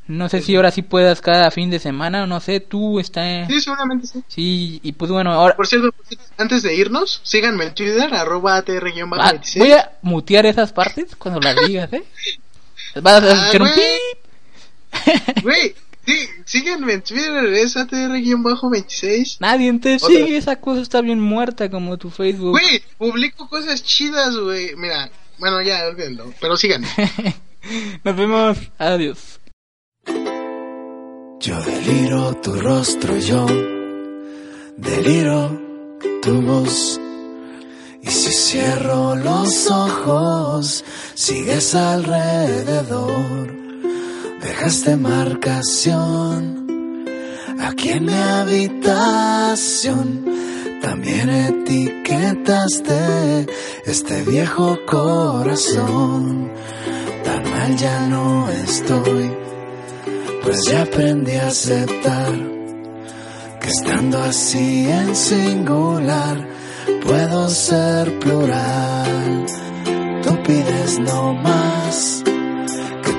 No sé si ahora sí puedas cada fin de semana, no sé, tú está. Sí, seguramente sí. Sí, y pues bueno, ahora Por cierto, antes de irnos, síganme en Twitter, arroba Ah, ATR-26. voy a mutear esas partes cuando las digas, ¿eh? Vas a Ah, escuchar un güey. Sí, síganme en Twitter, es ATR-26. Nadie te Otra. sigue, esa cosa está bien muerta como tu Facebook. Güey, publico cosas chidas, güey. Mira, bueno, ya, olvídenlo. Pero síganme. Nos vemos, adiós. Yo deliro tu rostro, yo deliro tu voz. Y si cierro los ojos, sigues alrededor. Dejaste marcación aquí en mi habitación. También etiquetaste este viejo corazón. Tan mal ya no estoy pues ya aprendí a aceptar que estando así en singular puedo ser plural. Tú pides no más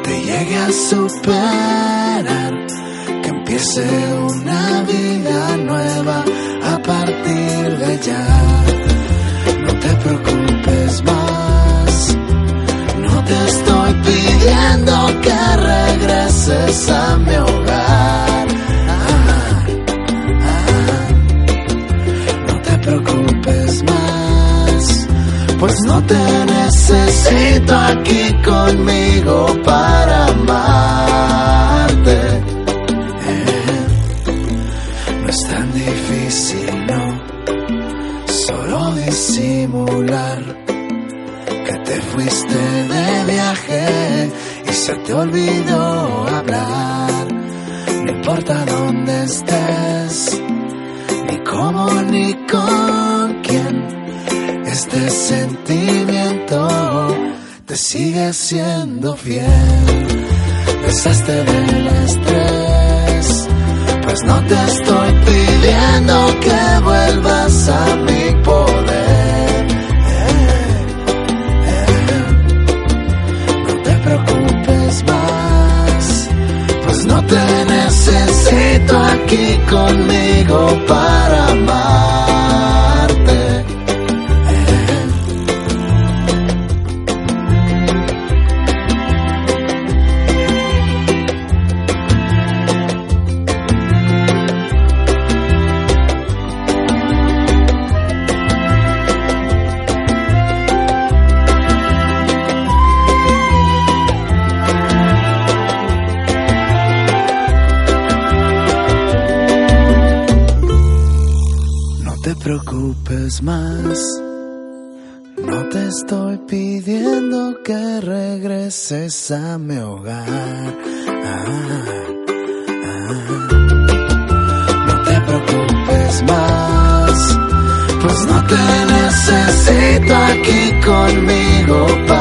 te llegue a superar, que empiece una vida nueva a partir de ya. No te preocupes más. No te estoy pidiendo que regreses a mi hogar. Ah, ah. No te preocupes más, pues no te necesito. aquí conmigo para amarte. No es tan difícil, no, solo disimular que te fuiste de viaje y se te olvidó hablar. No importa dónde estés, ni cómo ni con quién este sentimiento te sigue siendo fiel. Besaste del estrés, pues no te estoy pidiendo que vuelvas a mi poder. No te preocupes más, pues no te necesito aquí conmigo para amarte. Preocupes más. No te estoy pidiendo que regreses a mi hogar. Ah, ah. No te preocupes más. Pues no te necesito aquí conmigo para